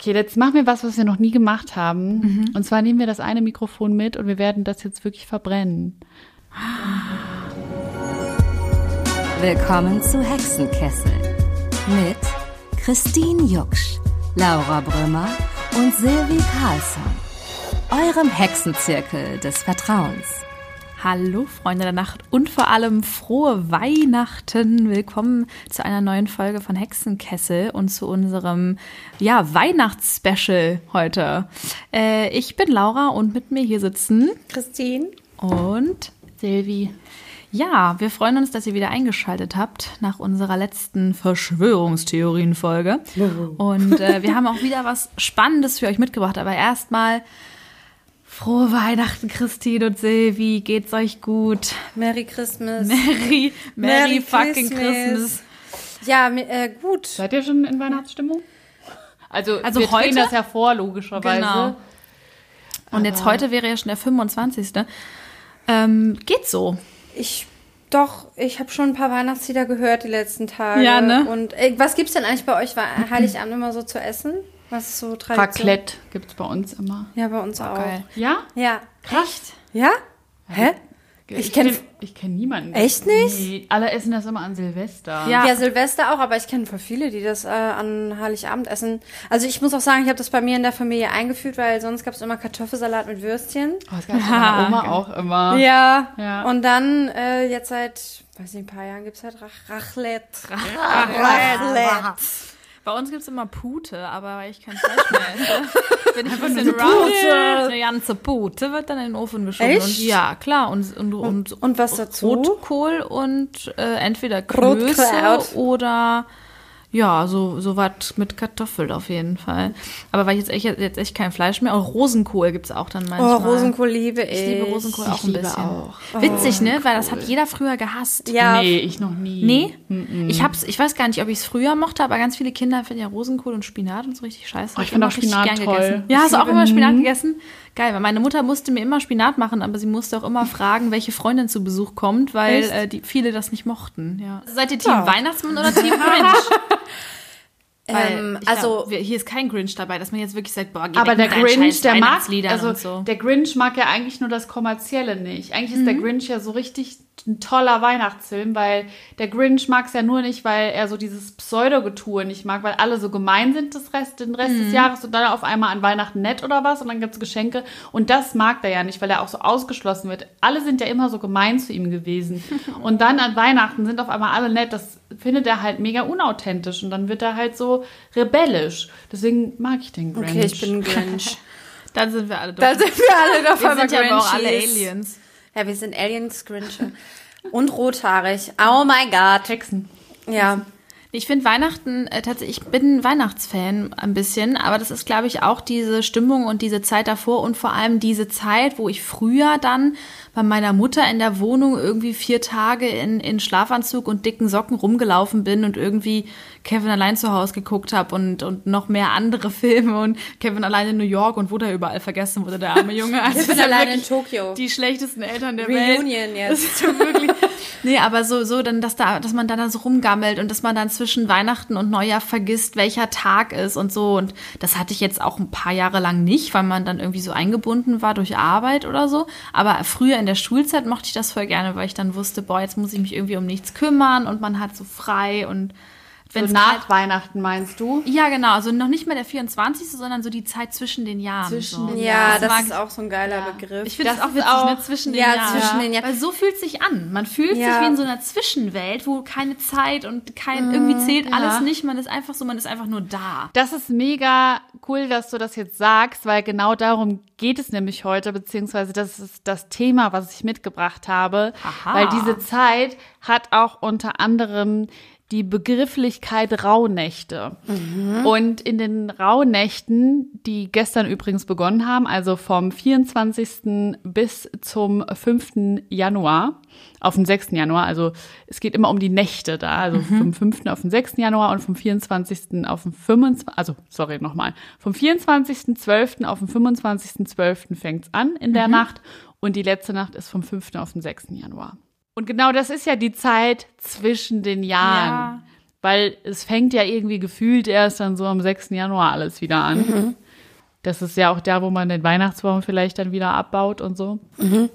Okay, jetzt machen wir was, was wir noch nie gemacht haben. Mhm. Und zwar nehmen wir das eine Mikrofon mit und wir werden das jetzt wirklich verbrennen. Willkommen zu Hexenkessel mit Christine Jucksch, Laura Brümmer und Silvi Carlsson. Eurem Hexenzirkel des Vertrauens. Hallo Freunde der Nacht und vor allem frohe Weihnachten. Willkommen zu einer neuen Folge von Hexenkessel und zu unserem ja, Weihnachtsspecial heute. Äh, ich bin Laura und mit mir hier sitzen Christine. und Silvi. ja, wir freuen uns, dass ihr wieder eingeschaltet habt nach unserer letzten Verschwörungstheorien-Folge. Und äh, wir haben auch wieder was Spannendes für euch mitgebracht. Aber erstmal frohe Weihnachten, Christine und Silvi. Geht's euch gut? Merry Christmas. Merry, Merry, Merry fucking Christmas. Christmas. Ja, äh, gut. Seid ihr schon in Weihnachtsstimmung? Also, Also wir heute? das hervor, logischerweise. Genau. Und jetzt heute wäre ja schon der 25. Ähm, geht so. Ich doch, ich habe schon ein paar Weihnachtslieder gehört die letzten Tage. Ja, ne? Und äh, was gibt's denn eigentlich bei euch Heiligabend immer so zu essen? Was ist so Tradition? Raclette gibt's bei uns immer. Ja, bei uns auch. Geil. Ja? Ja. Krass. Ja? Hä? Ich kenn- kenne ich kenn niemanden. Echt nicht? Nee, alle essen das immer an Silvester. Ja. Ja, Silvester auch, aber ich kenne voll viele, die das äh, an Heiligabend essen. Also ich muss auch sagen, ich habe das bei mir in der Familie eingeführt, weil sonst gab's immer Kartoffelsalat mit Würstchen. Oh, das gab's bei meiner Oma auch immer. Ja. Ja. Und dann äh, jetzt seit, weiß nicht, ein paar Jahren gibt's halt Rach Raclette. Raclette. Bei uns gibt's immer Pute, aber weil ich kein Fleisch mehr esse, bin ich ein bisschen raus. Eine ganze Pute wird dann in den Ofen geschoben. Echt? Und ja, klar. Und, und, und, Und was dazu? Rotkohl und äh, entweder. Klöße oder ja, so, so was mit Kartoffeln auf jeden Fall. Aber weil ich jetzt echt, jetzt echt kein Fleisch mehr, auch Rosenkohl gibt's auch dann Oh, manchmal. Rosenkohl liebe ich. Ich liebe Rosenkohl auch ein liebe bisschen. auch. Witzig, ne? Weil das hat jeder früher gehasst. Ja, Nee, ich noch nie. Nee? Ich hab's, ich weiß gar nicht, ob ich es früher mochte, aber ganz viele Kinder finden ja Rosenkohl und Spinat und so richtig scheiße. Oh, ich Hab find auch Spinat gern toll. Gegessen. Ja, Ich hast du auch immer Spinat Mhm. gegessen? Geil, weil meine Mutter musste mir immer Spinat machen, aber sie musste auch immer fragen, welche Freundin zu Besuch kommt, weil äh, die, viele das nicht mochten. Ja. Seid ihr Team Ja. Weihnachtsmann oder Team Grinch? Ähm, also- glaub, hier ist kein Grinch dabei, dass man jetzt wirklich sagt, boah, geh Aber der Grinch, der mag, also so. der Grinch mag ja eigentlich nur das Kommerzielle nicht. Eigentlich ist der Mhm. Grinch ja so richtig ein toller Weihnachtsfilm, weil der Grinch mag es ja nur nicht, weil er so dieses Pseudogetue nicht mag, weil alle so gemein sind das Rest, den Rest Mhm. des Jahres und dann auf einmal an Weihnachten nett oder was und dann gibt's Geschenke und das mag er ja nicht, weil er auch so ausgeschlossen wird. Alle sind ja immer so gemein zu ihm gewesen und dann an Weihnachten sind auf einmal alle nett. Das findet er halt mega unauthentisch und dann wird er halt so rebellisch. Deswegen mag ich den Grinch. okay, ich bin ein Grinch. Dann sind wir alle da sind wir alle doch wir sind ja aber auch alle Aliens. Ja, wir sind Aliens, Grinche. Und rothaarig. Oh my God. Hexen. Ja. Ich finde Weihnachten äh, tatsächlich, ich bin Weihnachtsfan ein bisschen, aber das ist, glaube ich, auch diese Stimmung und diese Zeit davor und vor allem diese Zeit, wo ich früher dann bei meiner Mutter in der Wohnung irgendwie vier Tage in, in Schlafanzug und dicken Socken rumgelaufen bin und irgendwie Kevin allein zu Hause geguckt habe und, und noch mehr andere Filme und Kevin allein in New York und wo der überall vergessen wurde, der arme Junge. Also Kevin allein in Tokio. Die schlechtesten Eltern der Welt. Reunion jetzt. Das ist so wirklich. Nee, aber so, so, dann, dass da, dass man dann da so rumgammelt und dass man dann zwischen Weihnachten und Neujahr vergisst, welcher Tag ist und so. Und das hatte ich jetzt auch ein paar Jahre lang nicht, weil man dann irgendwie so eingebunden war durch Arbeit oder so. Aber früher in der Schulzeit mochte ich das voll gerne, weil ich dann wusste, boah, jetzt muss ich mich irgendwie um nichts kümmern und man hat so frei und So wenn's nach Weihnachten meinst du? ja, genau. Also noch nicht mal der 24., sondern so die Zeit zwischen den Jahren. Zwischen so. den Ja, Das das, ist auch so ein geiler Begriff. Ich finde Das das auch witzig, auch- ne? Zwischen den Ja, Jahren. zwischen den Jahren. Weil so fühlt sich an. Man fühlt Ja. sich wie in so einer Zwischenwelt, wo keine Zeit und kein, irgendwie zählt ja. alles nicht. Man ist einfach so, man ist einfach nur da. Das ist mega cool, dass du das jetzt sagst, weil genau darum geht es nämlich heute, beziehungsweise das ist das Thema, was ich mitgebracht habe. Aha. Weil diese Zeit hat auch unter anderem die Begrifflichkeit Rauhnächte. Und in den Rauhnächten, die gestern übrigens begonnen haben, also vom 24. bis zum 5. Januar, auf den 6. Januar, also es geht immer um die Nächte da, also vom 5. auf den 6. Januar und vom 24. auf den 25. Also, sorry, nochmal. Vom 24.12. auf den 25.12. fängt's an in der Nacht und die letzte Nacht ist vom 5. auf den 6. Januar. Und genau das ist ja die Zeit zwischen den Jahren. Weil es fängt ja irgendwie gefühlt erst dann so am 6. Januar alles wieder an. Mhm. Das ist ja auch da, wo man den Weihnachtsbaum vielleicht dann wieder abbaut und so. Mhm.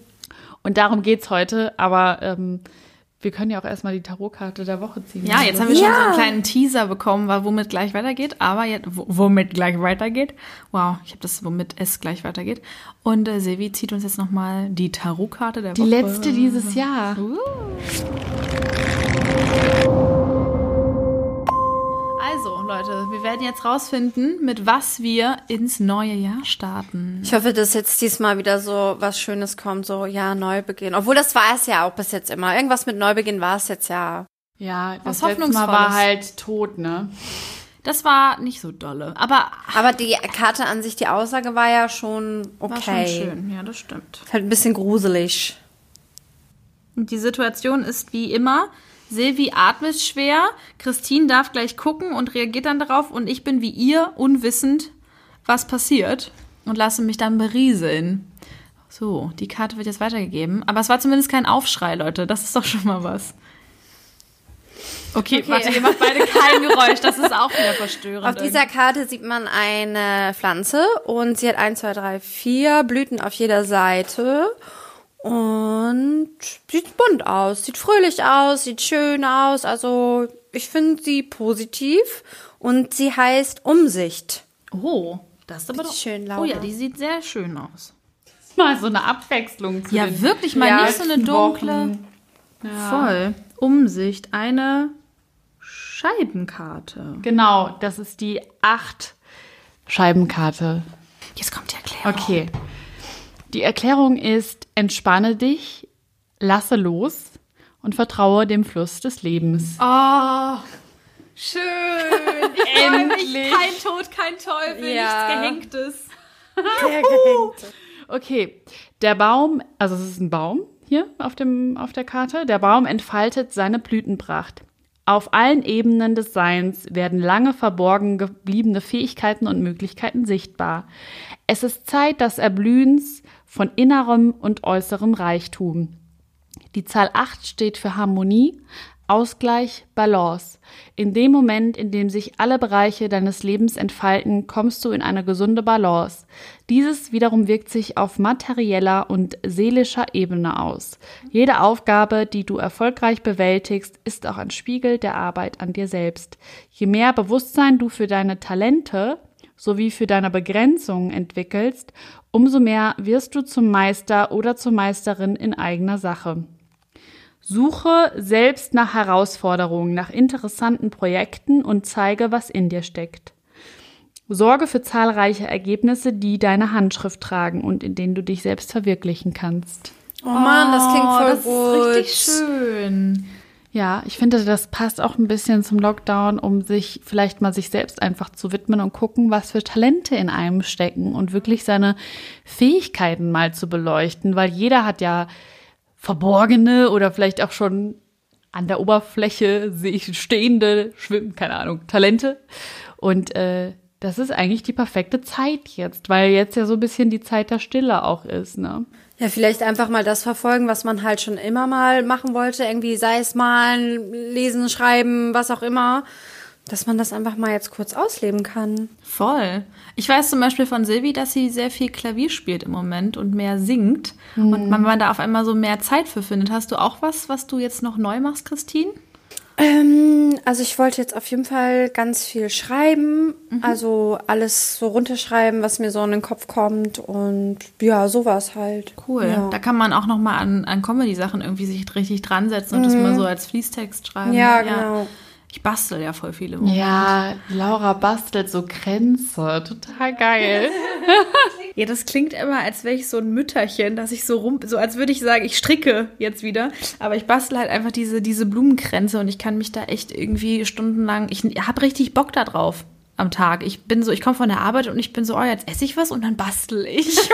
Und darum geht's heute. Aber ähm, wir können ja auch erstmal die Tarotkarte der Woche ziehen. Ja, jetzt haben wir schon so einen kleinen Teaser bekommen, womit gleich weitergeht. Aber jetzt, wo- womit gleich weitergeht. Wow, ich habe das, womit es gleich weitergeht. Und äh, Silvi zieht uns jetzt nochmal die Tarotkarte der Die Woche. letzte dieses Jahr. Also, Leute, wir werden jetzt rausfinden, mit was wir ins neue Jahr starten. Ich hoffe, dass jetzt diesmal wieder so was Schönes kommt, so, ja, Neubeginn. Obwohl, das war es ja auch bis jetzt immer. Irgendwas mit Neubeginn war es jetzt ja. Ja, Was das letzte Mal war halt tot, ne? Das war nicht so dolle, aber Aber die Karte an sich, die Aussage war ja schon okay. war schon schön. Ja, das stimmt. Ist halt ein bisschen gruselig. Und die Situation ist wie immer. Silvi atmet schwer, Christine darf gleich gucken und reagiert dann darauf und ich bin wie ihr unwissend, was passiert und lasse mich dann berieseln. So, die Karte wird jetzt weitergegeben, aber es war zumindest kein Aufschrei, Leute, das ist doch schon mal was. Okay, warte, ihr macht beide kein Geräusch, das ist auch wieder verstörend. Auf dieser Karte sieht man eine Pflanze und sie hat 1, 2, 3, 4 Blüten auf jeder Seite. Und sieht bunt aus, sieht fröhlich aus, sieht schön aus. Also ich finde sie positiv und sie heißt Umsicht. Oh, das ist aber doch schön, Oh Laura. ja, die sieht sehr schön aus. Mal so eine Abwechslung zu Ja, den wirklich mal nicht so eine dunkle. Ja. Voll. Umsicht, eine Scheibenkarte. Genau, das ist die acht Scheibenkarte. Jetzt kommt die Erklärung. Okay. Die Erklärung ist, entspanne dich, lasse los und vertraue dem Fluss des Lebens. Oh, schön. Ich mich. Endlich. Kein Tod, kein Teufel, Ja. nichts Gehängtes. Der Gehängte. Okay, der Baum, also es ist ein Baum hier auf, dem, auf der Karte, der Baum entfaltet seine Blütenpracht. Auf allen Ebenen des Seins werden lange verborgen gebliebene Fähigkeiten und Möglichkeiten sichtbar. Es ist Zeit des Erblühens von innerem und äußerem Reichtum. Die Zahl 8 steht für Harmonie, Ausgleich, Balance. In dem Moment, in dem sich alle Bereiche deines Lebens entfalten, kommst du in eine gesunde Balance. Dieses wiederum wirkt sich auf materieller und seelischer Ebene aus. Jede Aufgabe, die du erfolgreich bewältigst, ist auch ein Spiegel der Arbeit an dir selbst. Je mehr Bewusstsein du für deine Talente sowie für deine Begrenzungen entwickelst, umso mehr wirst du zum Meister oder zur Meisterin in eigener Sache. Suche selbst nach Herausforderungen, nach interessanten Projekten und zeige, was in dir steckt. Sorge für zahlreiche Ergebnisse, die deine Handschrift tragen und in denen du dich selbst verwirklichen kannst. Oh Mann, das klingt voll das gut. ist richtig schön. Ja, ich finde, das passt auch ein bisschen zum Lockdown, um sich vielleicht mal sich selbst einfach zu widmen und gucken, was für Talente in einem stecken und wirklich seine Fähigkeiten mal zu beleuchten, weil jeder hat ja verborgene oder vielleicht auch schon an der Oberfläche sich stehende, schwimmen, keine Ahnung, Talente. Und äh, das ist eigentlich die perfekte Zeit jetzt, weil jetzt ja so ein bisschen die Zeit der Stille auch ist, ne? Ja, vielleicht einfach mal das verfolgen, was man halt schon immer mal machen wollte. Irgendwie sei es malen, lesen, schreiben, was auch immer. Dass man das einfach mal jetzt kurz ausleben kann. Voll. Ich weiß zum Beispiel von Silvi, dass sie sehr viel Klavier spielt im Moment und mehr singt. Und man, man da auf einmal so mehr Zeit für findet. Hast du auch was, was du jetzt noch neu machst, Christine? Ähm, also ich wollte jetzt auf jeden Fall ganz viel schreiben. Mhm. Also alles so runterschreiben, was mir so in den Kopf kommt. Und ja, sowas halt. Cool. Ja, Da kann man auch noch mal an, an Comedy-Sachen irgendwie sich richtig dran setzen und das mal so als Fließtext schreiben. ja genau. Ich bastel ja voll viele Momente. Ja, Laura bastelt so Kränze. Total geil. Ja, das klingt immer, als wäre ich so ein Mütterchen, dass ich so rum, so als würde ich sagen, ich stricke jetzt wieder. Aber ich bastel halt einfach diese, diese Blumenkränze und ich kann mich da echt irgendwie stundenlang, ich habe richtig Bock da drauf am Tag. Ich bin so, ich komme von der Arbeit und ich bin so, oh, jetzt esse ich was und dann bastel ich.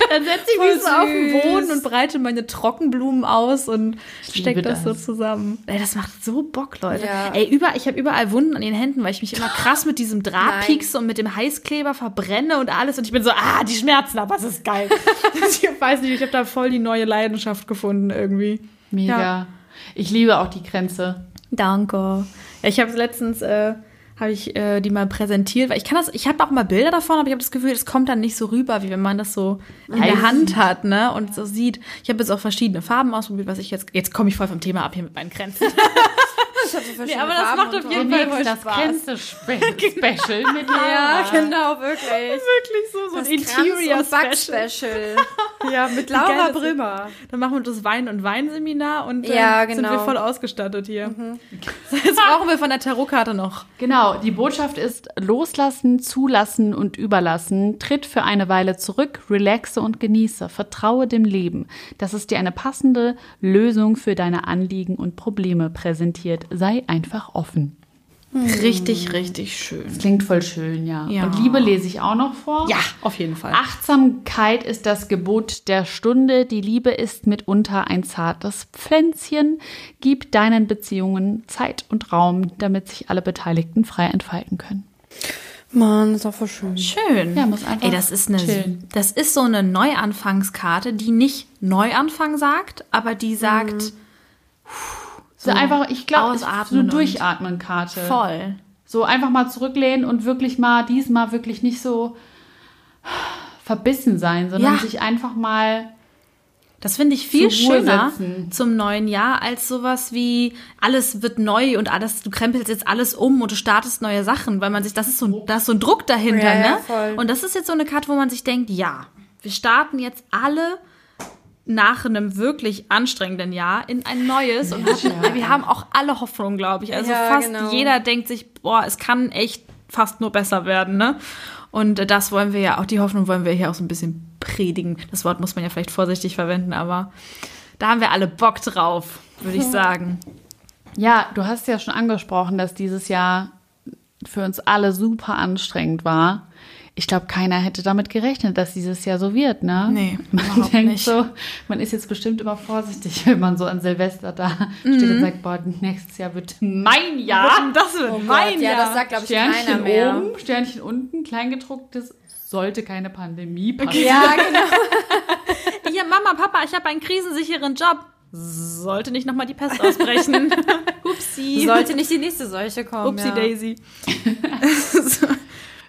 Und dann setze ich mich so auf den Boden und breite meine Trockenblumen aus und stecke liebe das so das. zusammen. Ey, das macht so Bock, Leute. Ja. Ey, über, ich habe überall Wunden an den Händen, weil ich mich immer krass mit diesem Draht piekse und mit dem Heißkleber verbrenne und alles. Und ich bin so, ah, die Schmerzen, aber es ist geil. ich weiß nicht, ich habe da voll die neue Leidenschaft gefunden irgendwie. Mega. Ja. Ich liebe auch die Kränze. Danke. Ja, ich habe letztens äh, habe ich äh, die mal präsentiert, weil ich kann das, ich habe auch mal Bilder davon, aber ich habe das Gefühl, es kommt dann nicht so rüber, wie wenn man das so in der Hand hat, ne? Und so sieht. Ich habe jetzt auch verschiedene Farben ausprobiert, was ich jetzt. Jetzt komme ich voll vom Thema ab hier mit meinen Grenzen. Nee, aber das macht auf jeden Fall voll das Spaß. Grenze-Special mit Ja, Laura. genau, wirklich. Wirklich so, so Das ein Interior Kranz- und Special. Back-Special. Ja, mit Laura Brümmer. Dann machen wir das Wein- und Weinseminar und äh, Ja, sind genau. wir voll ausgestattet hier. Jetzt brauchen wir von der Tarotkarte noch. Genau, die Botschaft ist loslassen, zulassen und überlassen. Tritt für eine Weile zurück, relaxe und genieße. Vertraue dem Leben, dass es dir eine passende Lösung für deine Anliegen und Probleme präsentiert. Sei einfach offen. Richtig, richtig schön. Klingt voll schön, ja. Ja. Und Liebe lese ich auch noch vor. Ja, auf jeden Fall. Achtsamkeit ist das Gebot der Stunde. Die Liebe ist mitunter ein zartes Pflänzchen. Gib deinen Beziehungen Zeit und Raum, damit sich alle Beteiligten frei entfalten können. Mann, ist auch voll schön. Schön. Ja, muss einfach Ey, das ist eine, chillen. das ist so eine Neuanfangskarte, die nicht Neuanfang sagt, aber die sagt So einfach, ich glaube, so eine Durchatmen-Karte. voll. So einfach mal zurücklehnen und wirklich mal diesmal wirklich nicht so verbissen sein, sondern Ja. sich einfach mal Das finde ich viel schöner setzen. zum neuen Jahr als sowas wie alles wird neu und alles, du krempelst jetzt alles um und du startest neue Sachen, weil man sich, das ist so, ein- da ist so ein Druck dahinter, Ja, ja, ne? voll. Und das ist jetzt so eine Karte, wo man sich denkt, ja, wir starten jetzt alle nach einem wirklich anstrengenden Jahr in ein neues und hatten, wir haben auch alle Hoffnung, glaube ich. Also Ja, fast genau. jeder denkt sich, boah, es kann echt fast nur besser werden, ne? Und äh, das wollen wir ja, auch die Hoffnung wollen wir hier auch so ein bisschen predigen. Das Wort muss man ja vielleicht vorsichtig verwenden, aber da haben wir alle Bock drauf, würde ich sagen. Ja, du hast ja schon angesprochen, dass dieses Jahr für uns alle super anstrengend war. Ich glaube, keiner hätte damit gerechnet, dass dieses Jahr so wird, ne? Nee, man überhaupt denkt nicht. so, man ist jetzt bestimmt immer vorsichtig, wenn man so an Silvester da steht Mhm. und sagt, boah, nächstes Jahr wird mein Jahr. Das wird Oh Gott, ja, das sagt, glaube ich, keiner Sternchen mehr. oben, Sternchen unten, kleingedrucktes, sollte keine Pandemie passieren. Ja, genau. Ja, Mama, Papa, ich habe einen krisensicheren Job. Sollte nicht nochmal die Pest ausbrechen. Upsi. Sollte nicht die nächste Seuche kommen. Upsi ja. Daisy.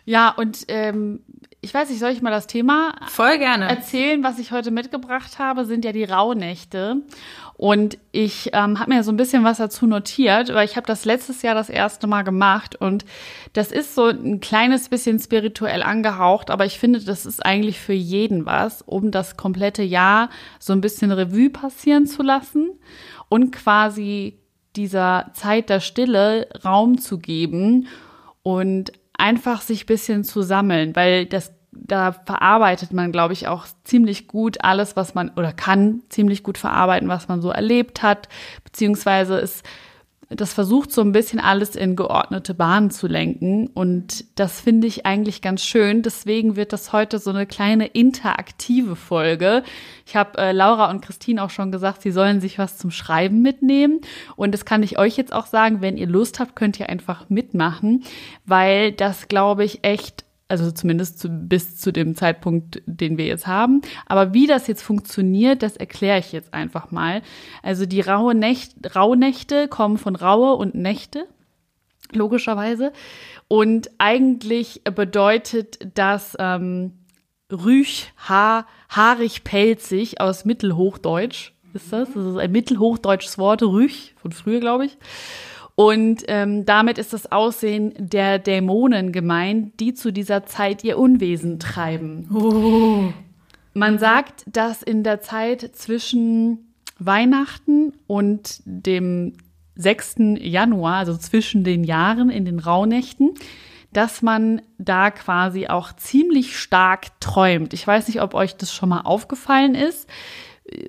Ja, und ähm, ich weiß nicht, soll ich mal das Thema Voll gerne. erzählen, was ich heute mitgebracht habe, sind ja die Rauhnächte. Und ich ähm, habe mir so ein bisschen was dazu notiert, weil ich habe das letztes Jahr das erste Mal gemacht und das ist so ein kleines bisschen spirituell angehaucht, aber ich finde, das ist eigentlich für jeden was, um das komplette Jahr so ein bisschen Revue passieren zu lassen und quasi dieser Zeit der Stille Raum zu geben und einfach sich bisschen zu sammeln, weil das da verarbeitet man, glaube ich, auch ziemlich gut alles, was man oder kann ziemlich gut verarbeiten, was man so erlebt hat, beziehungsweise ist das versucht so ein bisschen alles in geordnete Bahnen zu lenken und das finde ich eigentlich ganz schön. Deswegen wird das heute so eine kleine interaktive Folge. Ich habe äh, Laura und Christine auch schon gesagt, sie sollen sich was zum Schreiben mitnehmen und das kann ich euch jetzt auch sagen, wenn ihr Lust habt, könnt ihr einfach mitmachen, weil das glaube ich echt also zumindest zu, bis zu dem Zeitpunkt, den wir jetzt haben. Aber wie das jetzt funktioniert, das erkläre ich jetzt einfach mal. Also die raue Nächt, Rauhnächte kommen von Raue und Nächte, logischerweise. Und eigentlich bedeutet das ähm, Rüch, Haar, haarig, pelzig aus Mittelhochdeutsch. Ist das? Das ist ein mittelhochdeutsches Wort, Rüch, von früher, glaube ich. Und ähm, damit ist das Aussehen der Dämonen gemeint, die zu dieser Zeit ihr Unwesen treiben. Man sagt, dass in der Zeit zwischen Weihnachten und dem 6. Januar, also zwischen den Jahren in den Rauhnächten, dass man da quasi auch ziemlich stark träumt. Ich weiß nicht, ob euch das schon mal aufgefallen ist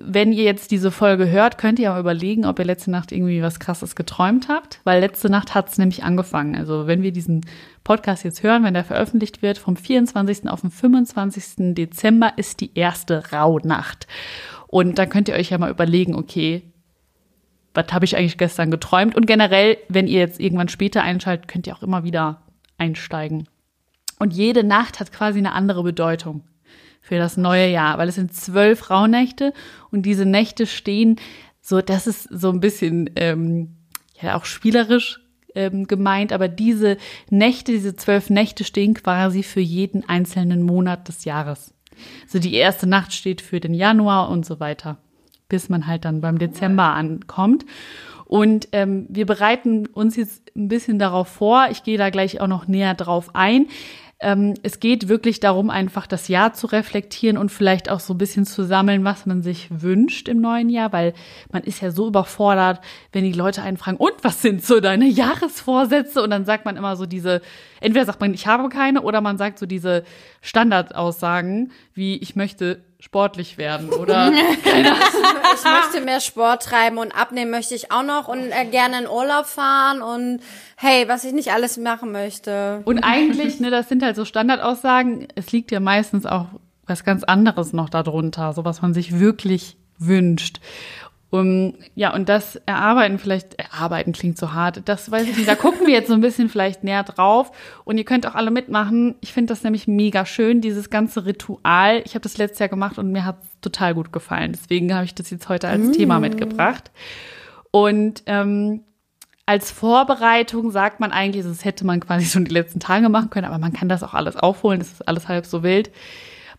wenn ihr jetzt diese Folge hört, könnt ihr mal überlegen, ob ihr letzte Nacht irgendwie was Krasses geträumt habt, weil letzte Nacht hat es nämlich angefangen. Also wenn wir diesen Podcast jetzt hören, wenn der veröffentlicht wird, vom 24. auf den 25. Dezember ist die erste Rauhnacht. Und dann könnt ihr euch ja mal überlegen, okay, was habe ich eigentlich gestern geträumt? Und generell, wenn ihr jetzt irgendwann später einschaltet, könnt ihr auch immer wieder einsteigen. Und jede Nacht hat quasi eine andere Bedeutung für das neue Jahr, weil es sind zwölf Rauhnächte und diese Nächte stehen so, das ist so ein bisschen, ähm, ja auch spielerisch ähm, gemeint, aber diese Nächte, diese zwölf Nächte stehen quasi für jeden einzelnen Monat des Jahres. Also die erste Nacht steht für den Januar und so weiter, bis man halt dann beim Dezember ankommt. Und ähm, wir bereiten uns jetzt ein bisschen darauf vor. Ich gehe da gleich auch noch näher drauf ein. Ähm, es geht wirklich darum, einfach das Jahr zu reflektieren und vielleicht auch so ein bisschen zu sammeln, was man sich wünscht im neuen Jahr, weil man ist ja so überfordert, wenn die Leute einen fragen, und was sind so deine Jahresvorsätze? Und dann sagt man immer so diese, entweder sagt man, ich habe keine, oder man sagt so diese Standardaussagen, wie ich möchte sportlich werden oder keine. Ich möchte mehr Sport treiben und abnehmen möchte ich auch noch und äh, gerne in Urlaub fahren und hey, was ich nicht alles machen möchte. Und eigentlich, ne, das sind halt so Standardaussagen. Es liegt ja meistens auch was ganz anderes noch darunter, so was man sich wirklich wünscht. Um, ja, und das Erarbeiten vielleicht, Erarbeiten klingt so hart, das weiß ich nicht, da gucken wir jetzt so ein bisschen vielleicht näher drauf und ihr könnt auch alle mitmachen. Ich finde das nämlich mega schön, dieses ganze Ritual. Ich habe das letztes Jahr gemacht und mir hat es total gut gefallen. Deswegen habe ich das jetzt heute als mm. Thema mitgebracht. Und ähm, als Vorbereitung sagt man eigentlich, das hätte man quasi schon die letzten Tage machen können, aber man kann das auch alles aufholen, das ist alles halb so wild.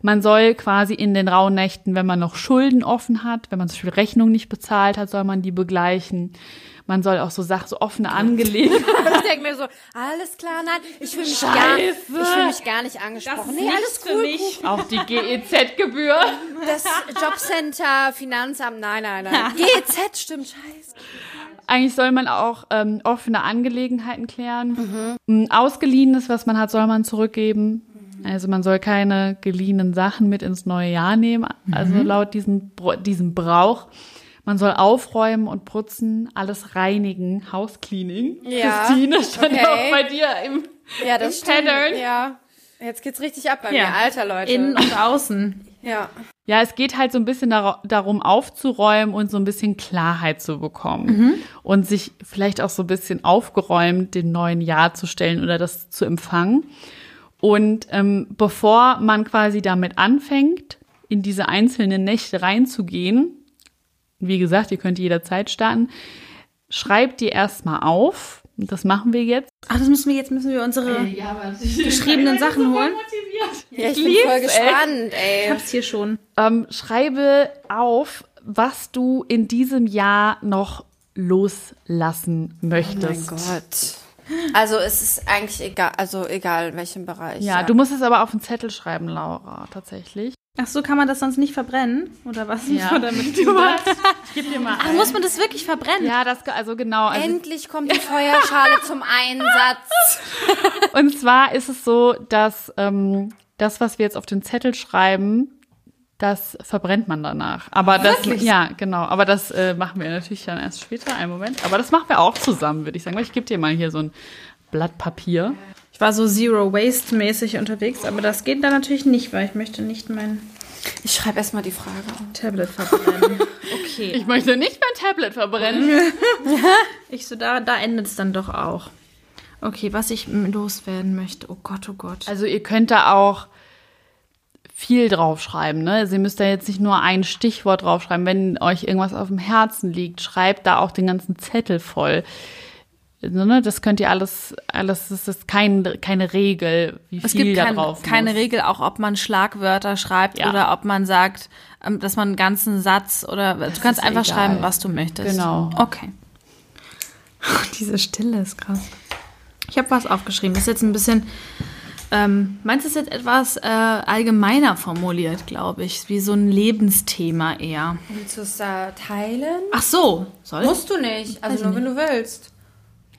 Man soll quasi in den rauen Nächten, wenn man noch Schulden offen hat, wenn man zum Beispiel Rechnungen nicht bezahlt hat, soll man die begleichen. Man soll auch so Sachen, so offene Angelegenheiten. ich denke mir so, alles klar, nein, ich fühle mich, gar, ich fühl mich gar nicht angesprochen. nee, alles cool. Für mich. Auch die GEZ-Gebühr. Das Jobcenter, Finanzamt, nein, nein, nein. GEZ, stimmt, scheiße. Eigentlich soll man auch ähm, offene Angelegenheiten klären. Mhm. Ausgeliehenes, was man hat, soll man zurückgeben. Also man soll keine geliehenen Sachen mit ins neue Jahr nehmen, also mhm. laut diesem, diesem Brauch. Man soll aufräumen und putzen, alles reinigen, Housecleaning. Ja. Christine stand okay. auch bei dir im, ja, das im Pattern. Ja, jetzt geht's richtig ab bei ja. mir, alter Leute. Innen und außen. Ja. Ja, es geht halt so ein bisschen dar darum, aufzuräumen und so ein bisschen Klarheit zu bekommen. Mhm. Und sich vielleicht auch so ein bisschen aufgeräumt dem neuen Jahr zu stellen oder das zu empfangen. Und ähm, bevor man quasi damit anfängt, in diese einzelnen Nächte reinzugehen, wie gesagt, ihr könnt jederzeit starten, schreibt die erstmal auf. Und das machen wir jetzt. Ach, das müssen wir jetzt, müssen wir unsere äh, ja, geschriebenen Sachen holen. Ja, ich, ich bin voll gespannt, ey. Ich hab's hier schon. Ähm, schreibe auf, was du in diesem Jahr noch loslassen möchtest. Oh mein Gott. Also es ist eigentlich egal, also egal in welchem Bereich. Ja, ja, du musst es aber auf einen Zettel schreiben, Laura, tatsächlich. Ach so, kann man das sonst nicht verbrennen? Oder was? Ja. Oder mit du ich geb dir mal Ach, muss man das wirklich verbrennen? Ja, das, also genau. Also Endlich kommt die Feuerschale zum Einsatz. Und zwar ist es so, dass ähm, das, was wir jetzt auf den Zettel schreiben, das verbrennt man danach. Aber das, Wirklich? ja, genau. Aber das äh, machen wir natürlich dann erst später. Einen Moment. Aber das machen wir auch zusammen, würde ich sagen. Weil ich gebe dir mal hier so ein Blatt Papier. Ich war so Zero Waste mäßig unterwegs, aber das geht dann natürlich nicht, weil ich möchte nicht mein ich schreibe erstmal die Frage. Tablet verbrennen. Okay. Ich möchte nicht mein Tablet verbrennen. ich so, da, da endet es dann doch auch. Okay, was ich loswerden möchte. Oh Gott, oh Gott. Also ihr könnt da auch viel draufschreiben. Ne? Also ihr müsst da jetzt nicht nur ein Stichwort draufschreiben. Wenn euch irgendwas auf dem Herzen liegt, schreibt da auch den ganzen Zettel voll. Also, ne, das könnt ihr alles, alles, das ist kein, keine Regel, wie es viel gibt da kein, drauf keine muss. Regel, auch ob man Schlagwörter schreibt ja. oder ob man sagt, ähm, dass man einen ganzen Satz oder das du kannst einfach egal. schreiben, was du möchtest. Genau. Okay. Diese Stille ist krass. Ich habe was aufgeschrieben. Das ist jetzt ein bisschen ähm, meinst du es jetzt etwas äh, allgemeiner formuliert, glaube ich, wie so ein Lebensthema eher? Willst du es da teilen? Ach so, soll Musst du nicht, also nur nicht. wenn du willst.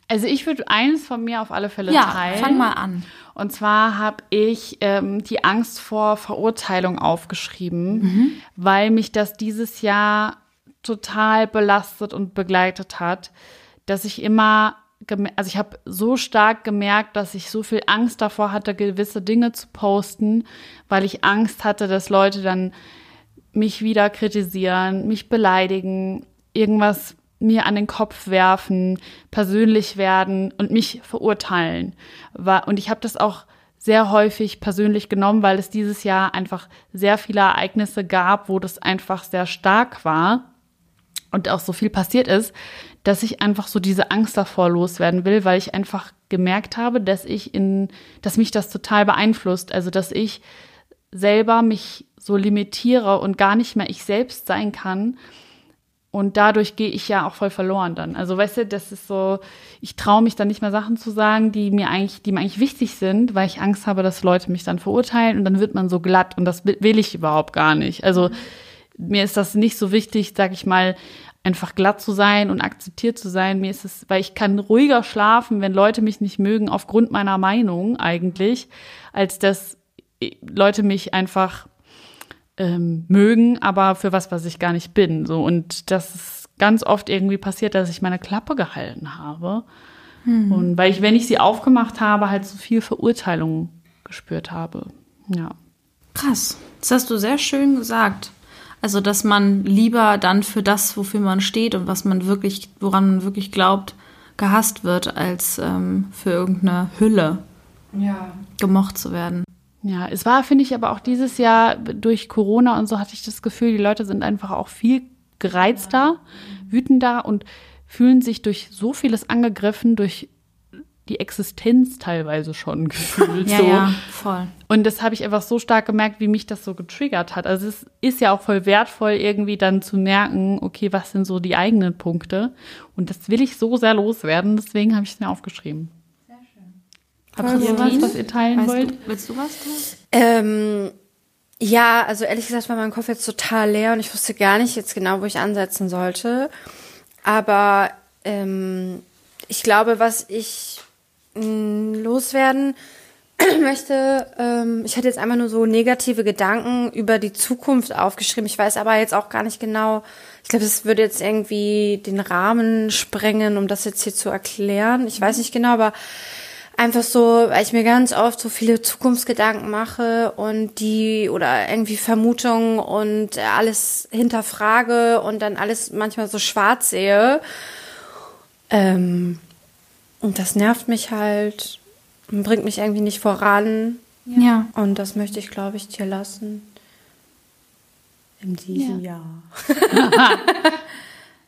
Also ich würde eines von mir auf alle Fälle ja, teilen. fang mal an. Und zwar habe ich ähm, die Angst vor Verurteilung aufgeschrieben, mhm. weil mich das dieses Jahr total belastet und begleitet hat, dass ich immer also ich habe so stark gemerkt, dass ich so viel Angst davor hatte, gewisse Dinge zu posten, weil ich Angst hatte, dass Leute dann mich wieder kritisieren, mich beleidigen, irgendwas mir an den Kopf werfen, persönlich werden und mich verurteilen. Und ich habe das auch sehr häufig persönlich genommen, weil es dieses Jahr einfach sehr viele Ereignisse gab, wo das einfach sehr stark war und auch so viel passiert ist, dass ich einfach so diese Angst davor loswerden will, weil ich einfach gemerkt habe, dass ich in, dass mich das total beeinflusst. Also, dass ich selber mich so limitiere und gar nicht mehr ich selbst sein kann. Und dadurch gehe ich ja auch voll verloren dann. Also, weißt du, das ist so, ich traue mich dann nicht mehr Sachen zu sagen, die mir eigentlich, die mir eigentlich wichtig sind, weil ich Angst habe, dass Leute mich dann verurteilen und dann wird man so glatt und das will ich überhaupt gar nicht. Also, mir ist das nicht so wichtig, sag ich mal, einfach glatt zu sein und akzeptiert zu sein. Mir ist es, weil ich kann ruhiger schlafen, wenn Leute mich nicht mögen, aufgrund meiner Meinung eigentlich, als dass Leute mich einfach ähm, mögen, aber für was, was ich gar nicht bin. So und das ist ganz oft irgendwie passiert, dass ich meine Klappe gehalten habe. Hm. Und weil ich, wenn ich sie aufgemacht habe, halt so viel Verurteilung gespürt habe. Ja. Krass. Das hast du sehr schön gesagt. Also, dass man lieber dann für das, wofür man steht und was man wirklich, woran man wirklich glaubt, gehasst wird, als ähm, für irgendeine Hülle ja. gemocht zu werden. Ja, es war, finde ich, aber auch dieses Jahr durch Corona und so hatte ich das Gefühl, die Leute sind einfach auch viel gereizter, wütender und fühlen sich durch so vieles angegriffen, durch die Existenz teilweise schon gefühlt. ja, so. ja, voll. Und das habe ich einfach so stark gemerkt, wie mich das so getriggert hat. Also es ist ja auch voll wertvoll, irgendwie dann zu merken, okay, was sind so die eigenen Punkte. Und das will ich so sehr loswerden, deswegen habe ich es mir aufgeschrieben. Sehr schön. Habt ihr was, was ihr teilen weißt wollt? Du, willst du was tun? Ähm, ja, also ehrlich gesagt war mein Kopf jetzt total leer und ich wusste gar nicht jetzt genau, wo ich ansetzen sollte. Aber ähm, ich glaube, was ich loswerden möchte, ähm, ich hatte jetzt einmal nur so negative Gedanken über die Zukunft aufgeschrieben. Ich weiß aber jetzt auch gar nicht genau, ich glaube, es würde jetzt irgendwie den Rahmen sprengen, um das jetzt hier zu erklären. Ich weiß nicht genau, aber einfach so, weil ich mir ganz oft so viele Zukunftsgedanken mache und die oder irgendwie Vermutungen und alles hinterfrage und dann alles manchmal so schwarz sehe. Ähm, und das nervt mich halt und bringt mich irgendwie nicht voran. Ja. Und das möchte ich, glaube ich, dir lassen. In diesem ja. Jahr.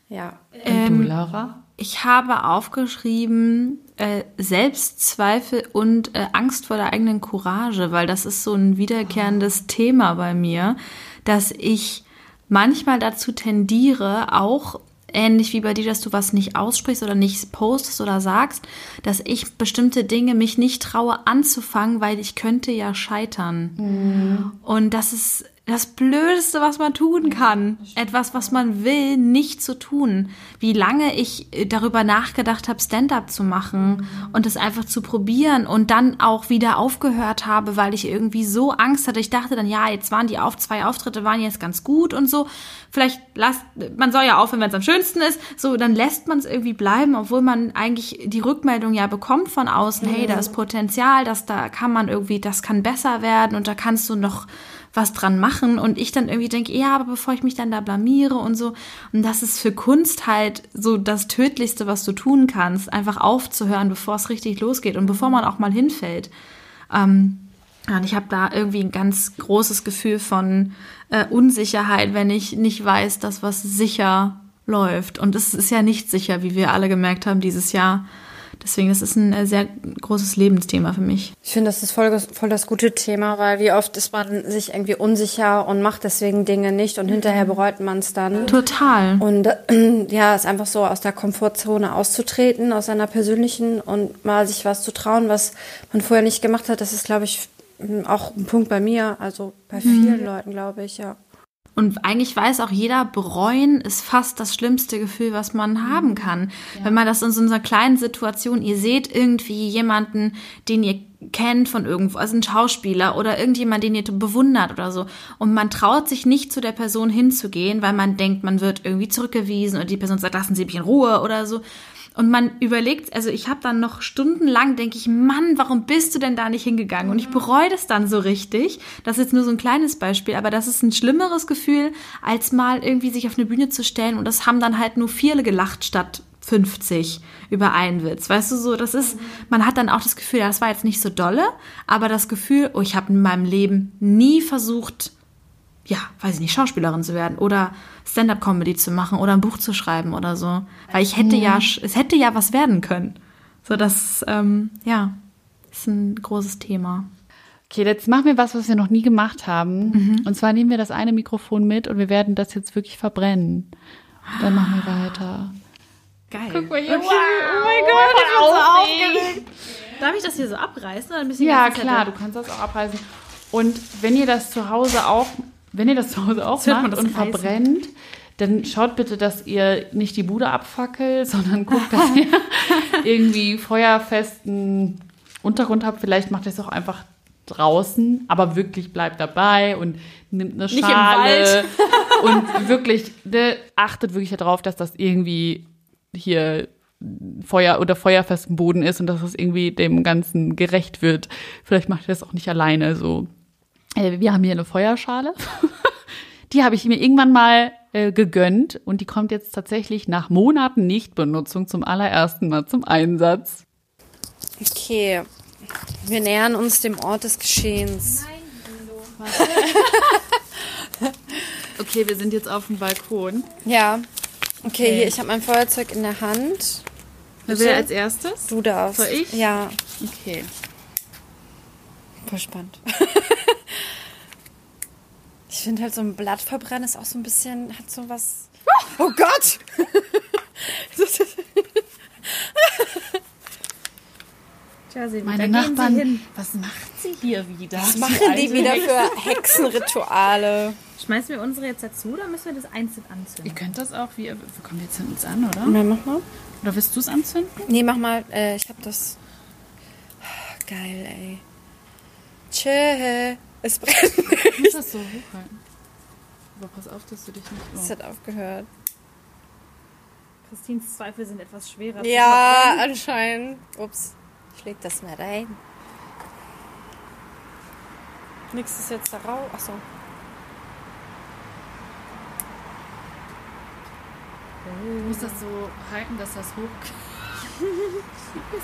ja. Ähm, du, Laura? Ich habe aufgeschrieben äh, Selbstzweifel und äh, Angst vor der eigenen Courage, weil das ist so ein wiederkehrendes oh. Thema bei mir, dass ich manchmal dazu tendiere, auch ähnlich wie bei dir, dass du was nicht aussprichst oder nicht postest oder sagst, dass ich bestimmte Dinge mich nicht traue anzufangen, weil ich könnte ja scheitern. Mhm. Und das ist das Blödeste, was man tun kann. Etwas, was man will, nicht zu tun. Wie lange ich äh, darüber nachgedacht habe, Stand-up zu machen und es einfach zu probieren und dann auch wieder aufgehört habe, weil ich irgendwie so Angst hatte. Ich dachte dann, ja, jetzt waren die auf zwei Auftritte waren jetzt ganz gut und so. Vielleicht lasst, man soll ja aufhören, wenn es am schönsten ist. So, dann lässt man es irgendwie bleiben, obwohl man eigentlich die Rückmeldung ja bekommt von außen. Hey, da ist Potenzial, dass da kann man irgendwie, das kann besser werden und da kannst du noch was dran machen und ich dann irgendwie denke, ja, aber bevor ich mich dann da blamiere und so. Und das ist für Kunst halt so das Tödlichste, was du tun kannst, einfach aufzuhören, bevor es richtig losgeht und bevor man auch mal hinfällt. Ähm, und ich habe da irgendwie ein ganz großes Gefühl von äh, Unsicherheit, wenn ich nicht weiß, dass was sicher läuft. Und es ist ja nicht sicher, wie wir alle gemerkt haben dieses Jahr. Deswegen, das ist ein äh, sehr großes Lebensthema für mich. Ich finde, das ist voll, voll das gute Thema, weil wie oft ist man sich irgendwie unsicher und macht deswegen Dinge nicht und hinterher bereut man es dann. Total. Und äh, ja, ist einfach so aus der Komfortzone auszutreten, aus seiner persönlichen und mal sich was zu trauen, was man vorher nicht gemacht hat. Das ist, glaube ich, auch ein Punkt bei mir, also bei vielen mhm. Leuten, glaube ich, ja. Und eigentlich weiß auch jeder, bereuen ist fast das schlimmste Gefühl, was man mhm. haben kann. Ja. Wenn man das in so einer kleinen Situation, ihr seht irgendwie jemanden, den ihr kennt von irgendwo, also ein Schauspieler oder irgendjemand, den ihr bewundert oder so. Und man traut sich nicht zu der Person hinzugehen, weil man denkt, man wird irgendwie zurückgewiesen oder die Person sagt, lassen Sie mich in Ruhe oder so. Und man überlegt, also ich habe dann noch stundenlang, denke ich, Mann, warum bist du denn da nicht hingegangen? Und ich bereue das dann so richtig. Das ist jetzt nur so ein kleines Beispiel, aber das ist ein schlimmeres Gefühl, als mal irgendwie sich auf eine Bühne zu stellen. Und das haben dann halt nur viele gelacht statt 50 über einen Witz. Weißt du, so, das ist, man hat dann auch das Gefühl, ja, das war jetzt nicht so dolle, aber das Gefühl, oh, ich habe in meinem Leben nie versucht, ja, weiß ich nicht, Schauspielerin zu werden oder Stand-up-Comedy zu machen oder ein Buch zu schreiben oder so. Weil ich hätte ja, es hätte ja was werden können. So, das, ähm, ja, ist ein großes Thema. Okay, jetzt machen wir was, was wir noch nie gemacht haben. Und zwar nehmen wir das eine Mikrofon mit und wir werden das jetzt wirklich verbrennen. Dann machen wir weiter. Geil. Guck mal hier. Okay. Wow. Oh mein Gott, ich bin so aufgeregt. Darf ich das hier so abreißen? Oder ein bisschen Ja, klar, du kannst das auch abreißen. Und wenn ihr das zu Hause auch, wenn ihr das zu Hause auch macht das und verbrennt, dann schaut bitte, dass ihr nicht die Bude abfackelt, sondern guckt, dass ihr irgendwie feuerfesten Untergrund habt. Vielleicht macht ihr es auch einfach draußen, aber wirklich bleibt dabei und nimmt eine im Schale und wirklich ne, achtet wirklich darauf, dass das irgendwie hier Feuer oder feuerfesten Boden ist und dass es irgendwie dem Ganzen gerecht wird. Vielleicht macht ihr das auch nicht alleine so. Äh, Wir haben hier eine Feuerschale. Die habe ich mir irgendwann mal äh, gegönnt und die kommt jetzt tatsächlich nach Monaten Nichtbenutzung zum allerersten Mal zum Einsatz. Okay. Wir nähern uns dem Ort des Geschehens. Okay, wir sind jetzt auf dem Balkon. Ja. Okay, hier, ich habe mein Feuerzeug in der Hand. Wer will als erstes? Du darfst. Soll ich? Ja. Okay. Voll spannend. ich finde halt so ein Blatt verbrennen ist auch so ein bisschen, hat so was. Oh Gott! Tja, sie, Meine Nachbarn, was macht sie hier wieder? Was machen die wieder für Hexenrituale? Schmeißen wir unsere jetzt dazu oder müssen wir das einzeln anzünden? Ihr könnt das auch, wie, wir kommen jetzt uns an, oder? Na, mach mal. Oder willst du es anzünden? Nee, mach mal. Äh, ich hab das. Geil, ey. Tschö. Es brennt. Du musst das so hochhalten. Aber pass auf, dass du dich nicht... Es hat aufgehört. Christins Zweifel sind etwas schwerer. Ja, anscheinend. Ups. Ich leg das mal rein. Nix ist jetzt da raus. Achso. Du musst das so halten, dass das hoch...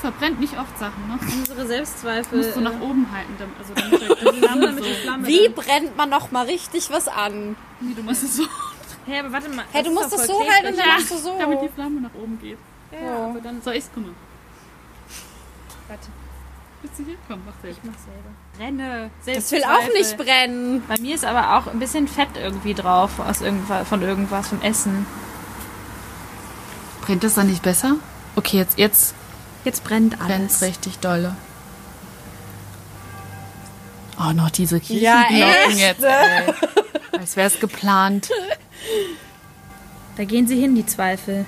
Verbrennt nicht oft Sachen, ne? Unsere Selbstzweifel. musst du äh, nach oben halten, also damit der die Flamme damit die so... Flamme Wie dann- brennt man noch mal richtig was an? Nee, du musst es so... Hä, aber warte mal. Hey, du musst voll so halten und dann machst du so. Damit die Flamme nach oben geht. Ja, aber dann. Soll ich's? Guck mal. Warte, Willst du hier? Komm, mach selbst. ich mach selber. Renne. Das will auch nicht brennen. Bei mir ist aber auch ein bisschen Fett irgendwie drauf aus irgendwas, von irgendwas, vom Essen. Brennt das dann nicht besser? Okay, jetzt, jetzt Jetzt brennt brennt's richtig dolle. Oh, noch diese Ja, Kirchenglocken echt? jetzt, ey. Als wär's geplant. Da gehen sie hin, die Zweifel.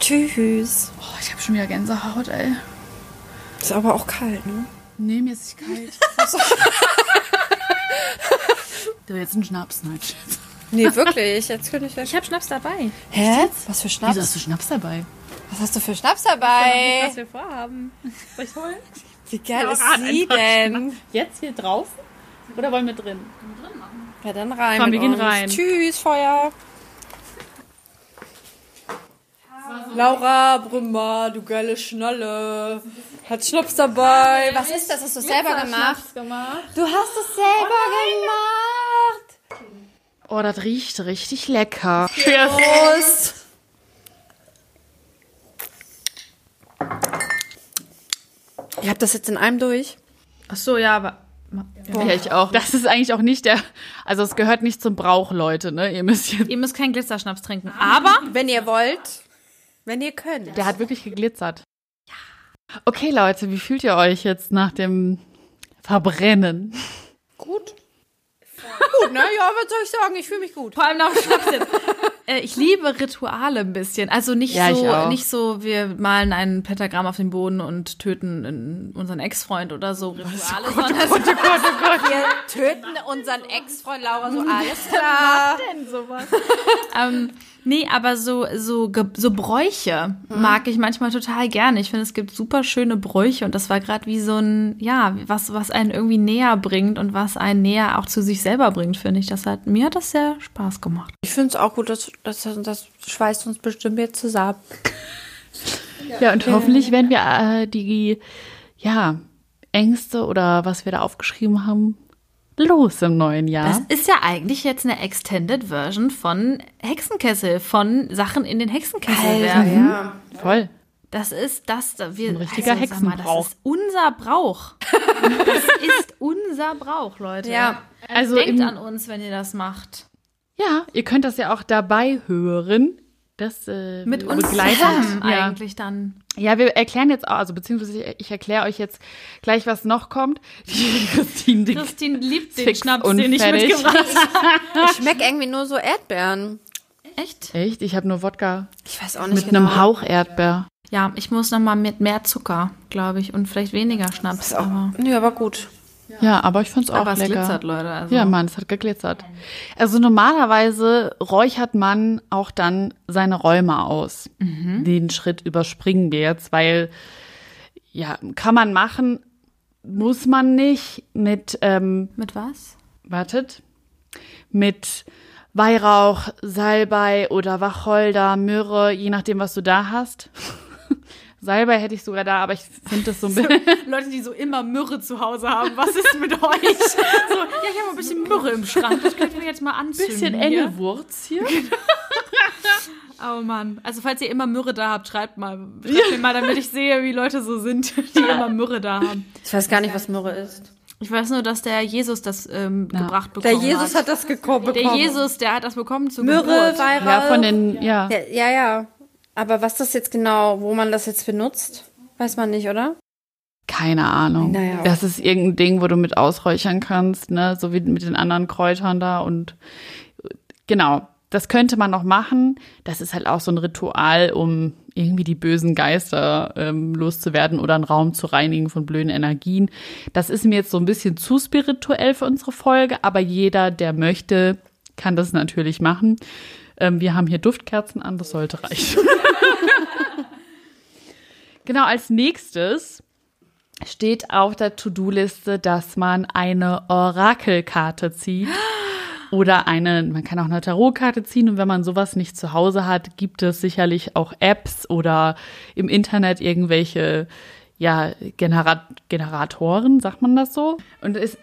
Tschüss. Oh, ich habe schon wieder Gänsehaut, ey. Ist aber auch kalt, ne? Nee, mir ist nicht kalt. du jetzt einen Schnaps, nein. Scherz. Nee, wirklich. Jetzt könnte ich Ich habe Schnaps dabei. Hä? Was für Wieso Schnaps? hast du Schnaps dabei? Was hast du für Schnaps dabei? Was wir vorhaben. Soll ich holen? Wie geil ist sie denn? Jetzt hier draußen? Oder wollen wir drin? Ja, dann rein. Komm, wir gehen uns. rein. Tschüss, Feuer. Laura Brümmer, du geile Schnalle. Hat Schnaps dabei. Was ist das? Hast du selber gemacht? gemacht. Du hast es selber gemacht. Oh, das riecht richtig lecker. Prost. Ihr habt das jetzt in einem durch? Ach so, ja, aber. Ja, ich auch. Das ist eigentlich auch nicht der. Also, es gehört nicht zum Brauch, Leute, ne? Ihr müsst jetzt. Ihr müsst keinen Glitzerschnaps trinken. Aber Wenn ihr wollt. Wenn ihr könnt. Der hat wirklich geglitzert. Ja. Okay, Leute, wie fühlt ihr euch jetzt nach dem Verbrennen? Gut. Gut, ne? Ja, was soll ich sagen? Ich fühle mich gut. vor allem nach dem Schnaps jetzt. Äh, ich liebe Rituale ein bisschen. Also nicht Ja, so, nicht so, wir malen ein Pentagramm auf den Boden und töten unseren Ex-Freund oder so Rituale, sondern Wir töten unseren Ex-Freund Laura so, alles klar. ähm, nee, aber so so so Bräuche mag ich manchmal total gerne. Ich finde, es gibt super schöne Bräuche und das war gerade wie so ein ja, was was einen irgendwie näher bringt und was einen näher auch zu sich selber bringt, finde ich. Das hat mir hat das sehr Spaß gemacht. Ich finde es auch gut, dass, dass das schweißt uns bestimmt jetzt zusammen. Ja, und hoffentlich werden wir äh, die, ja, Ängste oder was wir da aufgeschrieben haben, los im neuen Jahr? Das ist ja eigentlich jetzt eine Extended Version von Hexenkessel, von Sachen in den Hexenkessel werfen. Ja. Voll. Das ist das, wir, Ein richtiger also, sag mal, Hexenbrauch. Das ist unser Brauch. Das ist unser Brauch, Leute. Ja. Also Denkt im, an uns, wenn ihr das macht. Ja, ihr könnt das ja auch dabei hören. Das äh, Mit uns begleitet. zusammen ja. eigentlich dann. Ja, wir erklären jetzt auch, also beziehungsweise ich, ich erkläre euch jetzt gleich, was noch kommt. Die Christine, die Christine liebt den Schnaps, und den ich mitgebracht habe. Ich schmeck irgendwie nur so Erdbeeren. Echt? Echt? Ich habe nur Wodka Ich weiß auch nicht mit genau. einem Hauch Erdbeer. Ja, ich muss noch mal mit mehr Zucker, glaube ich, und vielleicht weniger Schnaps. Aber, Nee, aber gut. Ja, aber ich fand's auch aber es lecker. glitzert, Leute. Also. Ja, Mann, es hat geglitzert. Also normalerweise räuchert man auch dann seine Räume aus. Mhm. Den Schritt überspringen wir jetzt, weil ja, kann man machen, muss man nicht mit, ähm, Mit was? wartet, mit Weihrauch, Salbei oder Wacholder, Myrrhe, je nachdem, was du da hast. Salbei hätte ich sogar da, aber ich finde das so ein bisschen. Leute, die so immer Myrrhe zu Hause haben. Was ist mit euch? So, ja, ich habe ein bisschen Myrrhe im Schrank. Das könnten wir jetzt mal anzünden. bisschen hier. Engelwurz hier. Oh Mann. Also falls ihr immer Myrrhe da habt, schreibt mal. Schreibt mir mal, damit ich sehe, wie Leute so sind, die immer Myrrhe da haben. Ich weiß gar nicht, was Myrrhe ist. Ich weiß nur, dass der Jesus das ähm, gebracht Der bekommen Jesus hat. hat das bekommen. Der Jesus, der hat das bekommen zu Myrrhe, Geburt. Weihrauch. Ja, von den, ja. Ja, ja, ja. Aber was das jetzt genau, wo man das jetzt benutzt, weiß man nicht, oder? Keine Ahnung. Naja. Das ist irgendein Ding, wo du mit ausräuchern kannst, ne? So wie mit den anderen Kräutern da und genau. Das könnte man noch machen. Das ist halt auch so ein Ritual, um irgendwie die bösen Geister ähm, loszuwerden oder einen Raum zu reinigen von blöden Energien. Das ist mir jetzt so ein bisschen zu spirituell für unsere Folge, aber jeder, der möchte, kann das natürlich machen. Ähm, wir haben hier Duftkerzen an, das sollte reichen. genau, als nächstes steht auf der To-Do-Liste, dass man eine Orakelkarte zieht. Oder eine, man kann auch eine Tarotkarte ziehen und wenn man sowas nicht zu Hause hat, gibt es sicherlich auch Apps oder im Internet irgendwelche, ja, Generat Generatoren, sagt man das so? Und es,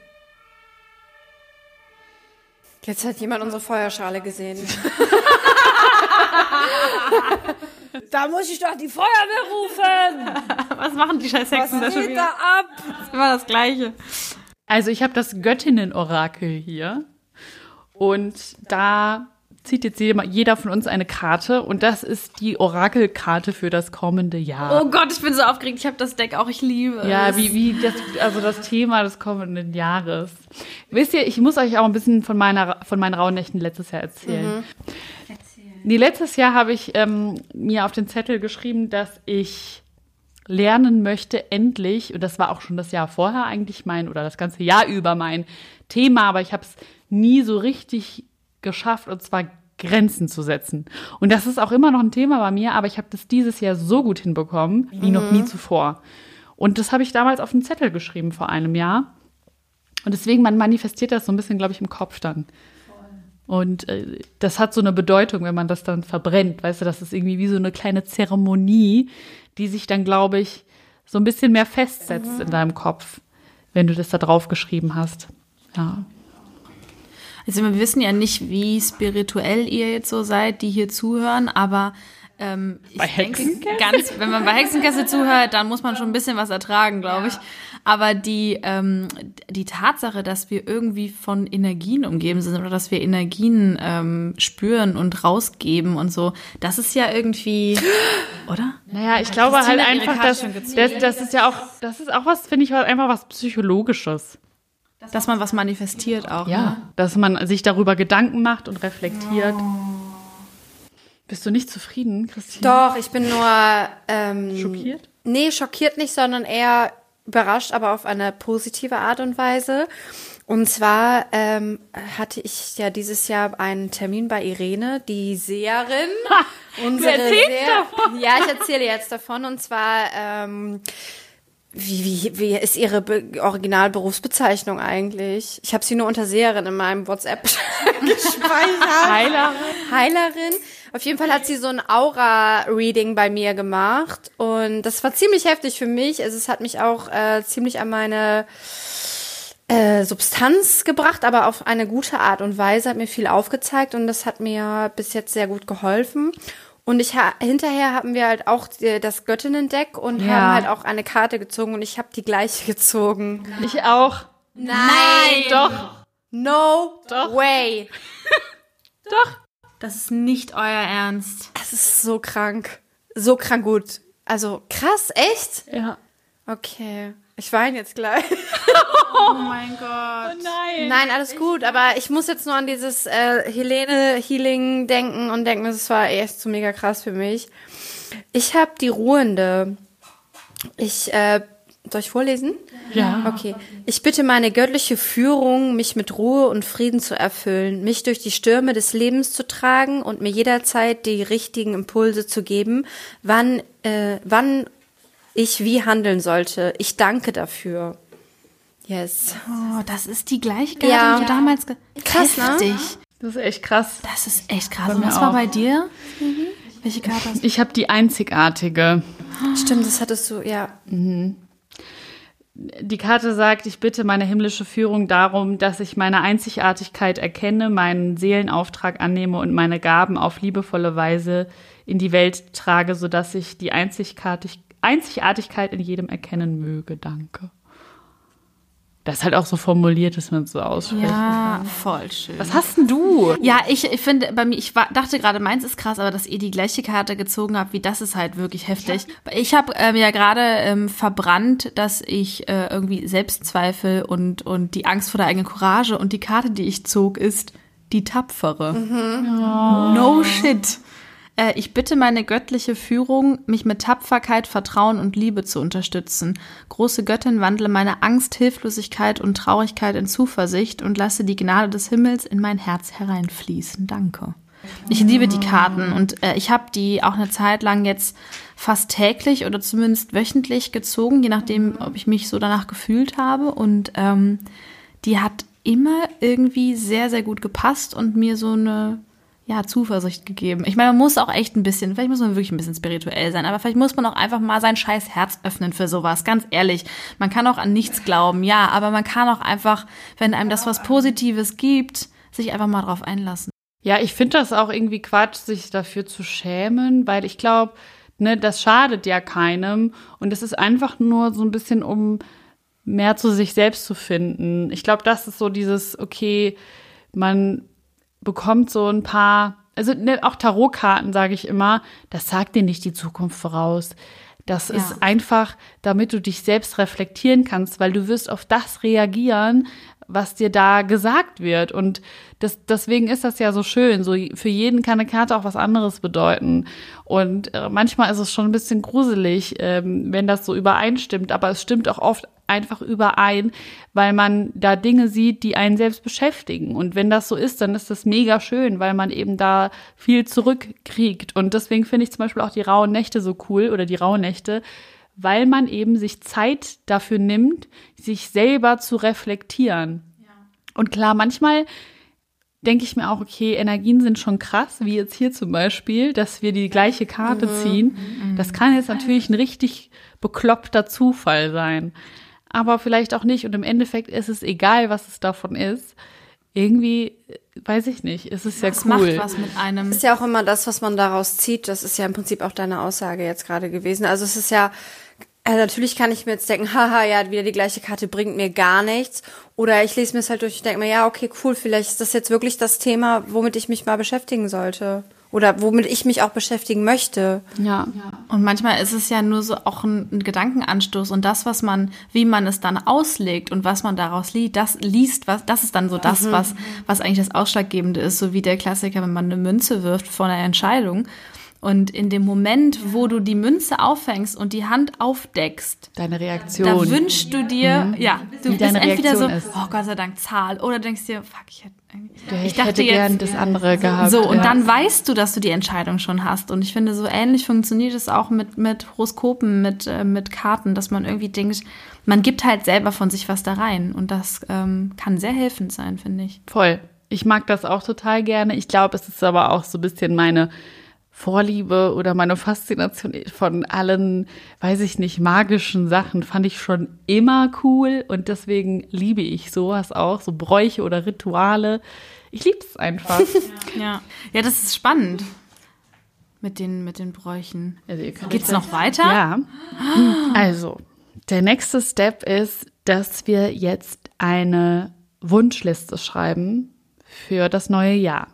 Jetzt hat jemand unsere Feuerschale gesehen. da muss ich doch die Feuerwehr rufen. Was machen die scheiß Was Hexen da schon geht wieder? da ab? Das ist immer das Gleiche. also ich habe das Göttinnen-Orakel hier und da zieht jetzt jeder, von uns eine Karte und das ist die Orakelkarte für das kommende Jahr. Oh Gott, ich bin so aufgeregt. Ich habe das Deck auch. Ich liebe Ja, es. wie, wie das, also das Thema des kommenden Jahres. Wisst ihr, ich muss euch auch ein bisschen von meiner, von meinen Rauhnächten letztes Jahr erzählen. Nee, letztes Jahr habe ich ähm, mir auf den Zettel geschrieben, dass ich lernen möchte, endlich, und das war auch schon das Jahr vorher eigentlich mein, oder das ganze Jahr über mein Thema, aber ich habe es nie so richtig geschafft, und zwar Grenzen zu setzen. Und das ist auch immer noch ein Thema bei mir, aber ich habe das dieses Jahr so gut hinbekommen, wie noch nie zuvor. Und das habe ich damals auf den Zettel geschrieben vor einem Jahr. Und deswegen, man manifestiert das so ein bisschen, glaube ich, im Kopf dann. Und äh, das hat so eine Bedeutung, wenn man das dann verbrennt. Weißt du, das ist irgendwie wie so eine kleine Zeremonie, die sich dann, glaube ich, so ein bisschen mehr festsetzt in deinem Kopf, wenn du das da drauf geschrieben hast. Ja. Also wir wissen ja nicht, wie spirituell ihr jetzt so seid, die hier zuhören, aber ähm, ich Bei denke, Hexenkessel? ganz, wenn man bei Hexenkessel zuhört, dann muss man schon ein bisschen was ertragen, glaube ich. Aber die, ähm, die Tatsache, dass wir irgendwie von Energien umgeben sind oder dass wir Energien ähm, spüren und rausgeben und so, das ist ja irgendwie, oder? Naja, ich glaube Christine halt hat einfach, dass das, das ist ja auch, das ist auch was, finde ich, einfach was Psychologisches. Dass man was manifestiert auch. Ne? Ja, dass man sich darüber Gedanken macht und reflektiert. Bist du nicht zufrieden, Christine? Doch, ich bin nur ähm, Schockiert? Nee, schockiert nicht, sondern eher überrascht, aber auf eine positive Art und Weise. Und zwar ähm, hatte ich ja dieses Jahr einen Termin bei Irene, die Seherin. unsere erzählst Seher- Ja, ich erzähle jetzt davon. Und zwar, ähm, wie, wie, wie ist ihre Be Originalberufsbezeichnung eigentlich? Ich habe sie nur unter Seherin in meinem WhatsApp gespeichert. Heilerin? Heilerin. Auf jeden Fall hat sie so ein Aura-Reading bei mir gemacht und das war ziemlich heftig für mich. Also es hat mich auch äh, ziemlich an meine äh, Substanz gebracht, aber auf eine gute Art und Weise, hat mir viel aufgezeigt und das hat mir bis jetzt sehr gut geholfen. Und ich ha hinterher haben wir halt auch äh, das Göttinnen-Deck und Ja. haben halt auch eine Karte gezogen und ich habe die gleiche gezogen. Ich auch. Nein! Doch. No Doch. way! Doch. Das ist nicht euer Ernst. Das ist so krank. So krank gut. Also krass, echt? Ja. Okay. Ich weine jetzt gleich. Oh mein Gott. Nein. Nein, alles gut, aber ich muss jetzt nur an dieses äh, Helene Healing denken und denken, das war echt so mega krass für mich. Ich habe die Ruhende. Ich, äh, soll ich vorlesen? Ja. Okay. Ich bitte meine göttliche Führung, mich mit Ruhe und Frieden zu erfüllen, mich durch die Stürme des Lebens zu tragen und mir jederzeit die richtigen Impulse zu geben, wann, äh, wann ich wie handeln sollte. Ich danke dafür. Yes. Oh, das ist die gleiche Karte, Ja. die du damals ge Krass, ne? Heftig. Das ist echt krass. Das ist echt krass. Und was war auch. bei dir? Welche Karte hast du? Ich habe die einzigartige. Stimmt, das hattest du, ja. Die Karte sagt, ich bitte meine himmlische Führung darum, dass ich meine Einzigartigkeit erkenne, meinen Seelenauftrag annehme und meine Gaben auf liebevolle Weise in die Welt trage, sodass ich die Einzigartig Einzigartigkeit in jedem erkennen möge. Danke. Das ist halt auch so formuliert, dass man es so ausspricht. Ja, voll schön. Was hast denn du? Ja, ich, ich finde, bei mir, ich war, dachte gerade, meins ist krass, aber dass ihr die gleiche Karte gezogen habt, wie das ist halt wirklich heftig. Ich habe ähm, ja gerade ähm, verbrannt, dass ich äh, irgendwie Selbstzweifel und, und die Angst vor der eigenen Courage und die Karte, die ich zog, ist die Tapfere. No shit. Äh, ich bitte meine göttliche Führung, mich mit Tapferkeit, Vertrauen und Liebe zu unterstützen. Große Göttin, wandle meine Angst, Hilflosigkeit und Traurigkeit in Zuversicht und lasse die Gnade des Himmels in mein Herz hereinfließen. Danke. Ich liebe die Karten und äh, ich habe die auch eine Zeit lang jetzt fast täglich oder zumindest wöchentlich gezogen, je nachdem, ob ich mich so danach gefühlt habe. Und ähm, die hat immer irgendwie sehr, sehr gut gepasst und mir so eine ja, Zuversicht gegeben. Ich meine, man muss auch echt ein bisschen, vielleicht muss man wirklich ein bisschen spirituell sein, aber vielleicht muss man auch einfach mal sein scheiß Herz öffnen für sowas, ganz ehrlich. Man kann auch an nichts glauben, ja, aber man kann auch einfach, wenn einem das was Positives gibt, sich einfach mal drauf einlassen. Ja, ich finde das auch irgendwie Quatsch, sich dafür zu schämen, weil ich glaube, ne, das schadet ja keinem und es ist einfach nur so ein bisschen, um mehr zu sich selbst zu finden. Ich glaube, das ist so dieses, okay, man bekommt so ein paar, also ne, auch Tarotkarten, sage ich immer, das sagt dir nicht die Zukunft voraus. Das Ja. ist einfach, damit du dich selbst reflektieren kannst, weil du wirst auf das reagieren, was dir da gesagt wird. Und das, deswegen ist das ja so schön. So für jeden kann eine Karte auch was anderes bedeuten. Und äh, manchmal ist es schon ein bisschen gruselig, ähm, wenn das so übereinstimmt. Aber es stimmt auch oft einfach überein, weil man da Dinge sieht, die einen selbst beschäftigen. Und wenn das so ist, dann ist das mega schön, weil man eben da viel zurückkriegt. Und deswegen finde ich zum Beispiel auch die rauen Nächte so cool oder die rauen Nächte, weil man eben sich Zeit dafür nimmt, sich selber zu reflektieren. Und klar, manchmal denke ich mir auch, okay, Energien sind schon krass, wie jetzt hier zum Beispiel, dass wir die gleiche Karte ziehen. Das kann jetzt natürlich ein richtig bekloppter Zufall sein. Aber vielleicht auch nicht. Und im Endeffekt ist es egal, was es davon ist. Irgendwie, weiß ich nicht, ist es ja Es cool. macht was mit einem. ist ja auch immer das, was man daraus zieht. Das ist ja im Prinzip auch deine Aussage jetzt gerade gewesen. Also es ist ja, äh, natürlich kann ich mir jetzt denken, haha, ja, wieder die gleiche Karte bringt mir gar nichts. Oder ich lese mir es halt durch und denke mir, ja, okay, cool, vielleicht ist das jetzt wirklich das Thema, womit ich mich mal beschäftigen sollte. Oder womit ich mich auch beschäftigen möchte. Ja. Und manchmal ist es ja nur so auch ein, ein Gedankenanstoß und das, was man, wie man es dann auslegt und was man daraus liest, das liest, was, das ist dann so das, was, was eigentlich das Ausschlaggebende ist, so wie der Klassiker, wenn man eine Münze wirft vor einer Entscheidung. Und in dem Moment, wo du die Münze auffängst und die Hand aufdeckst, Deine Reaktion. da wünschst du dir, ja, du Wie bist deine entweder so, ist. oh Gott sei Dank Zahl, oder denkst dir, fuck, ich hätte, ich, hätte gern das andere gehabt. so, und ja. dann weißt du, dass du die Entscheidung schon hast. Und ich finde, so ähnlich funktioniert es auch mit, mit Horoskopen, mit, äh, mit Karten, dass man irgendwie denkt, man gibt halt selber von sich was da rein. Und das ähm, kann sehr helfend sein, finde ich. Voll. Ich mag das auch total gerne. Ich glaube, es ist aber auch so ein bisschen meine Vorliebe oder meine Faszination von allen, weiß ich nicht, magischen Sachen fand ich schon immer cool und deswegen liebe ich sowas auch, so Bräuche oder Rituale. Ich liebe es einfach. Ja. ja, das ist spannend mit den, mit den Bräuchen. Also Geht's das- noch weiter? Ja. Also, der nächste Step ist, dass wir jetzt eine Wunschliste schreiben für das neue Jahr.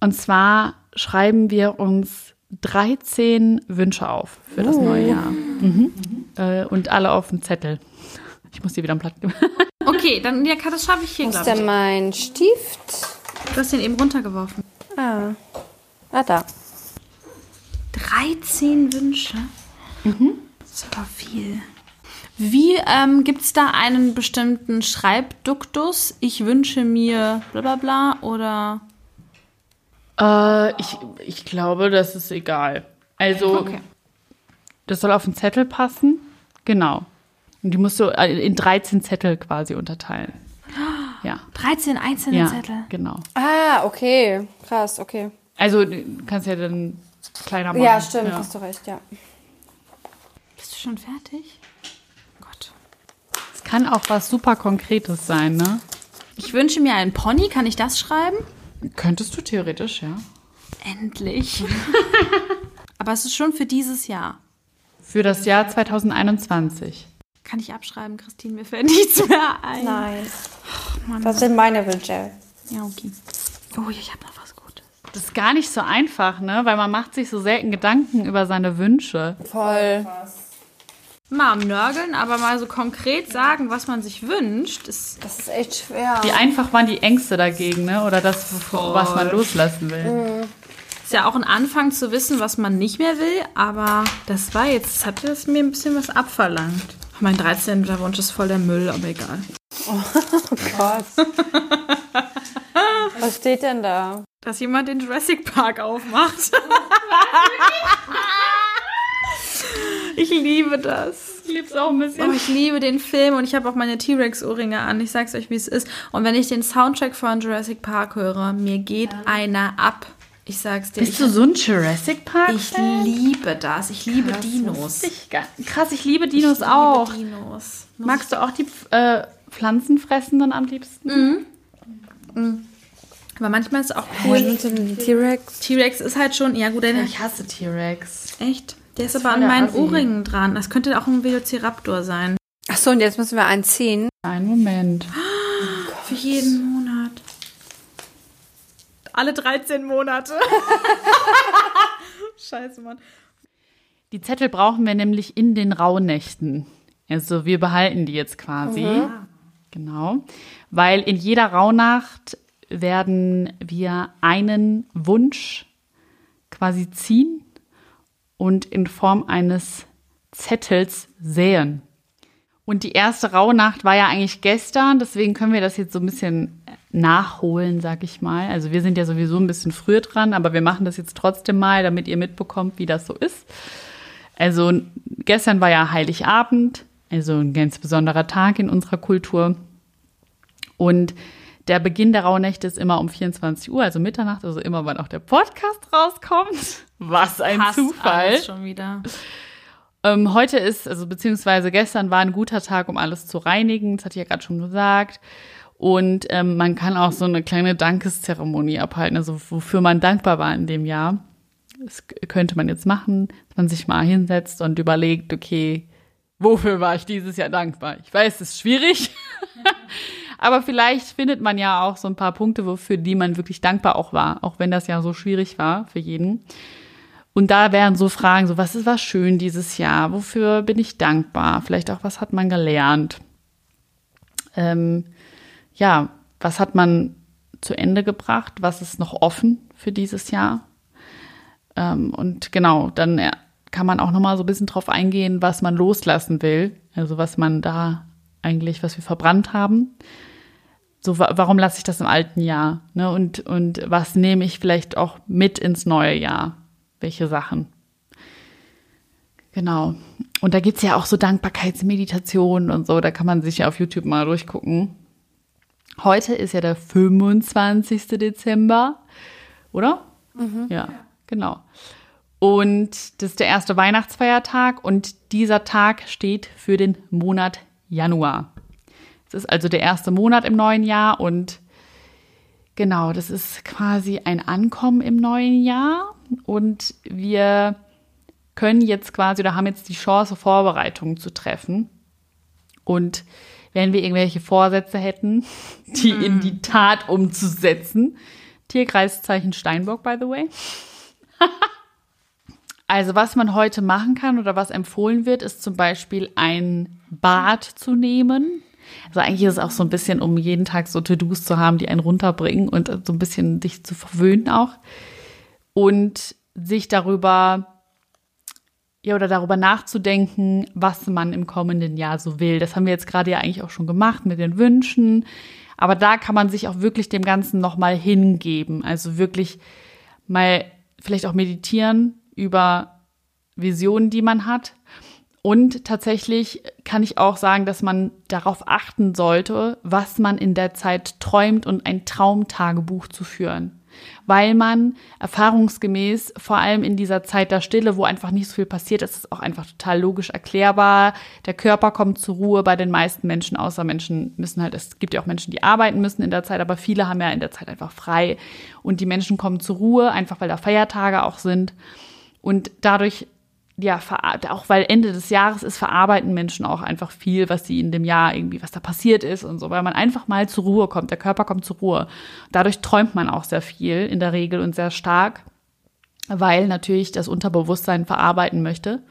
Und zwar schreiben wir uns 13 Wünsche auf für das neue Jahr. Mhm. Äh, und alle auf dem Zettel. Ich muss die wieder am Platz geben. Okay, dann ja, das schaffe ich hier, Wo ist glaube ich. denn mein Stift? Du hast den eben runtergeworfen. Ah. Ah, da. 13 Wünsche? Das ist aber viel. Wie ähm, gibt es da einen bestimmten Schreibduktus? Ich wünsche mir bla bla bla oder. Äh, ich, ich glaube, das ist egal. Also, Okay. das soll auf den Zettel passen. Genau. Und die musst du äh, in 13 Zettel quasi unterteilen. Ja. 13 einzelne Ja, Zettel. genau. Ah, okay. Krass, okay. Also, du kannst ja dann kleiner machen. Ja, stimmt, Ja. hast du recht, ja. Bist du schon fertig? Gott. Es kann auch was super Konkretes sein, ne? Ich wünsche mir einen Pony. Kann ich das schreiben? Könntest du theoretisch, ja. Endlich. aber es ist schon für dieses Jahr. Für das Jahr 2021. Kann ich abschreiben, Christine? Mir fällt nichts mehr ein. Nein. Das sind meine Wünsche. Ja, okay. Oh, ich habe noch was Gutes. Das ist gar nicht so einfach, ne? Weil man macht sich so selten Gedanken über seine Wünsche. Voll. Mal am Nörgeln, aber mal so konkret sagen, was man sich wünscht, ist Das ist echt schwer. Wie einfach waren die Ängste dagegen, ne? Oder das, wovor- was man loslassen will. Ist ja auch ein Anfang zu wissen, was man nicht mehr will, aber das war jetzt, das hat jetzt mir ein bisschen was abverlangt. Mein 13. Wunsch ist voll der Müll, aber egal. Gott. Was steht denn da? Dass jemand den Jurassic Park aufmacht. ich liebe das. Ich lieb's auch ein bisschen. Oh, ich liebe den Film und ich habe auch meine T-Rex-Ohrringe an. Ich sag's euch, wie es ist. Und wenn ich den Soundtrack von Jurassic Park höre, mir geht einer ab. Ich sag's dir. Bist du so ein Jurassic Park? Ich liebe das. Ich liebe Dinos. Ich, krass, ich liebe Dinos auch. Liebe Dinos. Magst du auch die äh, Pflanzenfressenden am liebsten? Aber manchmal ist es auch Cool. T-Rex. T-Rex ist halt schon, ja gut, der, Ich hasse T-Rex. echt. Der ist ist aber an meinen Assi. Ohrringen dran. Das könnte auch ein Velociraptor sein. Achso, und jetzt müssen wir einen ziehen. Einen Moment. Für jeden Monat. Alle 13 Monate. Scheiße, Mann. Die Zettel brauchen wir nämlich in den Rauhnächten. Also wir behalten die jetzt quasi. Genau. Weil in jeder Rauhnacht werden wir einen Wunsch quasi ziehen und in Form eines Zettels säen. Und die erste Rauhnacht war ja eigentlich gestern, deswegen können wir das jetzt so ein bisschen nachholen, sag ich mal. Also wir sind ja sowieso ein bisschen früher dran, aber wir machen das jetzt trotzdem mal, damit ihr mitbekommt, wie das so ist. Also gestern war ja Heiligabend, also ein ganz besonderer Tag in unserer Kultur. Und der Beginn der Rauhnächte ist immer um 24 Uhr, also Mitternacht, also immer, wann auch der Podcast rauskommt. Was ein Passt Zufall. alles schon wieder. Ähm, heute ist, also beziehungsweise gestern war ein guter Tag, um alles zu reinigen. Das hatte ich ja gerade schon gesagt. Und ähm, man kann auch so eine kleine Dankeszeremonie abhalten, also wofür man dankbar war in dem Jahr. Das könnte man jetzt machen, dass man sich mal hinsetzt und überlegt, okay, wofür war ich dieses Jahr dankbar? Ich weiß, es ist schwierig. Aber vielleicht findet man ja auch so ein paar Punkte, wofür die man wirklich dankbar auch war, auch wenn das ja so schwierig war für jeden. Und da wären so Fragen, so was ist was schön dieses Jahr? Wofür bin ich dankbar? Vielleicht auch, was hat man gelernt? Ähm, ja, was hat man zu Ende gebracht? Was ist noch offen für dieses Jahr? Ähm, und genau, dann ja, kann man auch noch mal so ein bisschen drauf eingehen, was man loslassen will. Also was man da eigentlich, was wir verbrannt haben. So, wa warum lasse ich das im alten Jahr? Ne? Und, und was nehme ich vielleicht auch mit ins neue Jahr? Welche Sachen? Genau. Und da gibt's ja auch so Dankbarkeitsmeditationen und so. Da kann man sich ja auf YouTube mal durchgucken. Heute ist ja der 25. Dezember, oder? Ja, Genau. Und das ist der erste Weihnachtsfeiertag und dieser Tag steht für den Monat Januar. Es ist also der erste Monat im neuen Jahr und genau, das ist quasi ein Ankommen im neuen Jahr und wir können jetzt quasi oder haben jetzt die Chance, Vorbereitungen zu treffen. Und wenn wir irgendwelche Vorsätze hätten, die in die Tat umzusetzen, Tierkreiszeichen Steinbock, by the way. also was man heute machen kann oder was empfohlen wird, ist zum Beispiel ein Bad zu nehmen. Also eigentlich ist es auch so ein bisschen, um jeden Tag so To-Dos zu haben, die einen runterbringen und so ein bisschen dich zu verwöhnen auch. Und sich darüber ja, oder darüber nachzudenken, was man im kommenden Jahr so will. Das haben wir jetzt gerade ja eigentlich auch schon gemacht mit den Wünschen. Aber da kann man sich auch wirklich dem Ganzen nochmal hingeben. Also wirklich mal vielleicht auch meditieren über Visionen, die man hat. Und tatsächlich kann ich auch sagen, dass man darauf achten sollte, was man in der Zeit träumt und ein Traumtagebuch zu führen weil man erfahrungsgemäß vor allem in dieser Zeit der Stille, wo einfach nicht so viel passiert, ist es auch einfach total logisch erklärbar. Der Körper kommt zur Ruhe bei den meisten Menschen, außer Menschen müssen halt, es gibt ja auch Menschen, die arbeiten müssen in der Zeit, aber viele haben ja in der Zeit einfach frei. Und die Menschen kommen zur Ruhe, einfach weil da Feiertage auch sind. Und dadurch ja, auch weil Ende des Jahres ist, verarbeiten Menschen auch einfach viel, was sie in dem Jahr irgendwie, was da passiert ist und so, weil man einfach mal zur Ruhe kommt, der Körper kommt zur Ruhe. Dadurch träumt man auch sehr viel in der Regel und sehr stark, weil natürlich das Unterbewusstsein verarbeiten möchte.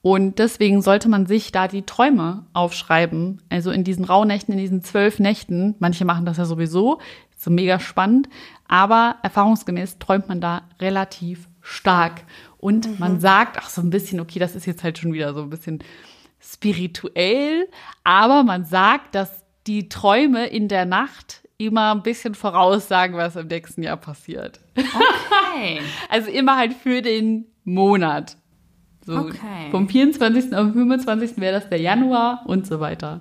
Und deswegen sollte man sich da die Träume aufschreiben. Also in diesen Rauhnächten, in diesen zwölf Nächten. Manche machen das ja sowieso. So mega spannend. Aber erfahrungsgemäß träumt man da relativ stark. Und mhm. man sagt auch so ein bisschen, okay, das ist jetzt halt schon wieder so ein bisschen spirituell, aber man sagt, dass die Träume in der Nacht immer ein bisschen voraussagen, was im nächsten Jahr passiert. Okay. also immer halt für den Monat. So okay. Vom 24. auf 25. wäre das der Januar und so weiter.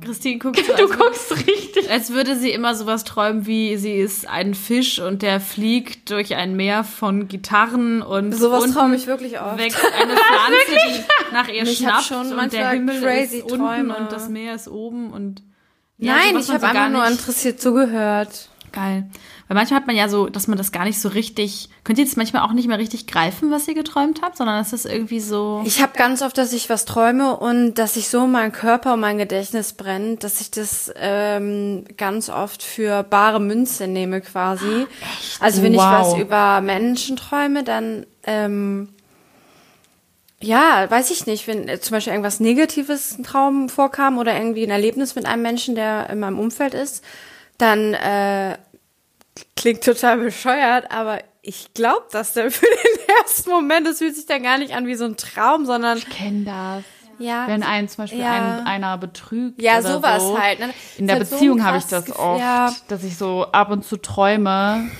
Christine guckt so, Du guckst richtig. Als würde sie immer sowas träumen, wie sie ist ein Fisch und der fliegt durch ein Meer von Gitarren und sowas träume ich wirklich oft. Wächst eine Pflanze, die nach ihr ich schnappt schon und der Himmel ist unten Träume. und das Meer ist oben und ja, Nein, ich habe einfach nur interessiert zugehört. Geil. Weil manchmal hat man ja so, dass man das gar nicht so richtig. Könnt ihr jetzt manchmal auch nicht mehr richtig greifen, was ihr geträumt habt, sondern es ist irgendwie so. Ich habe ganz oft, dass ich was träume und dass sich so mein Körper und mein Gedächtnis brennt, dass ich das ähm, ganz oft für bare Münze nehme quasi. Echt? Also wenn wow. ich was über Menschen träume, dann ähm, ja, weiß ich nicht, wenn zum Beispiel irgendwas Negatives ein Traum vorkam oder irgendwie ein Erlebnis mit einem Menschen, der in meinem Umfeld ist, dann äh, klingt total bescheuert, aber ich glaube das dann für den ersten Moment. Das fühlt sich dann gar nicht an wie so ein Traum, sondern. Ich kenne das. Ja. Wenn ein zum Beispiel ja. ein, einer betrügt. Ja, sowas so. halt. Ne? In der halt Beziehung so habe ich das oft, ja. dass ich so ab und zu träume,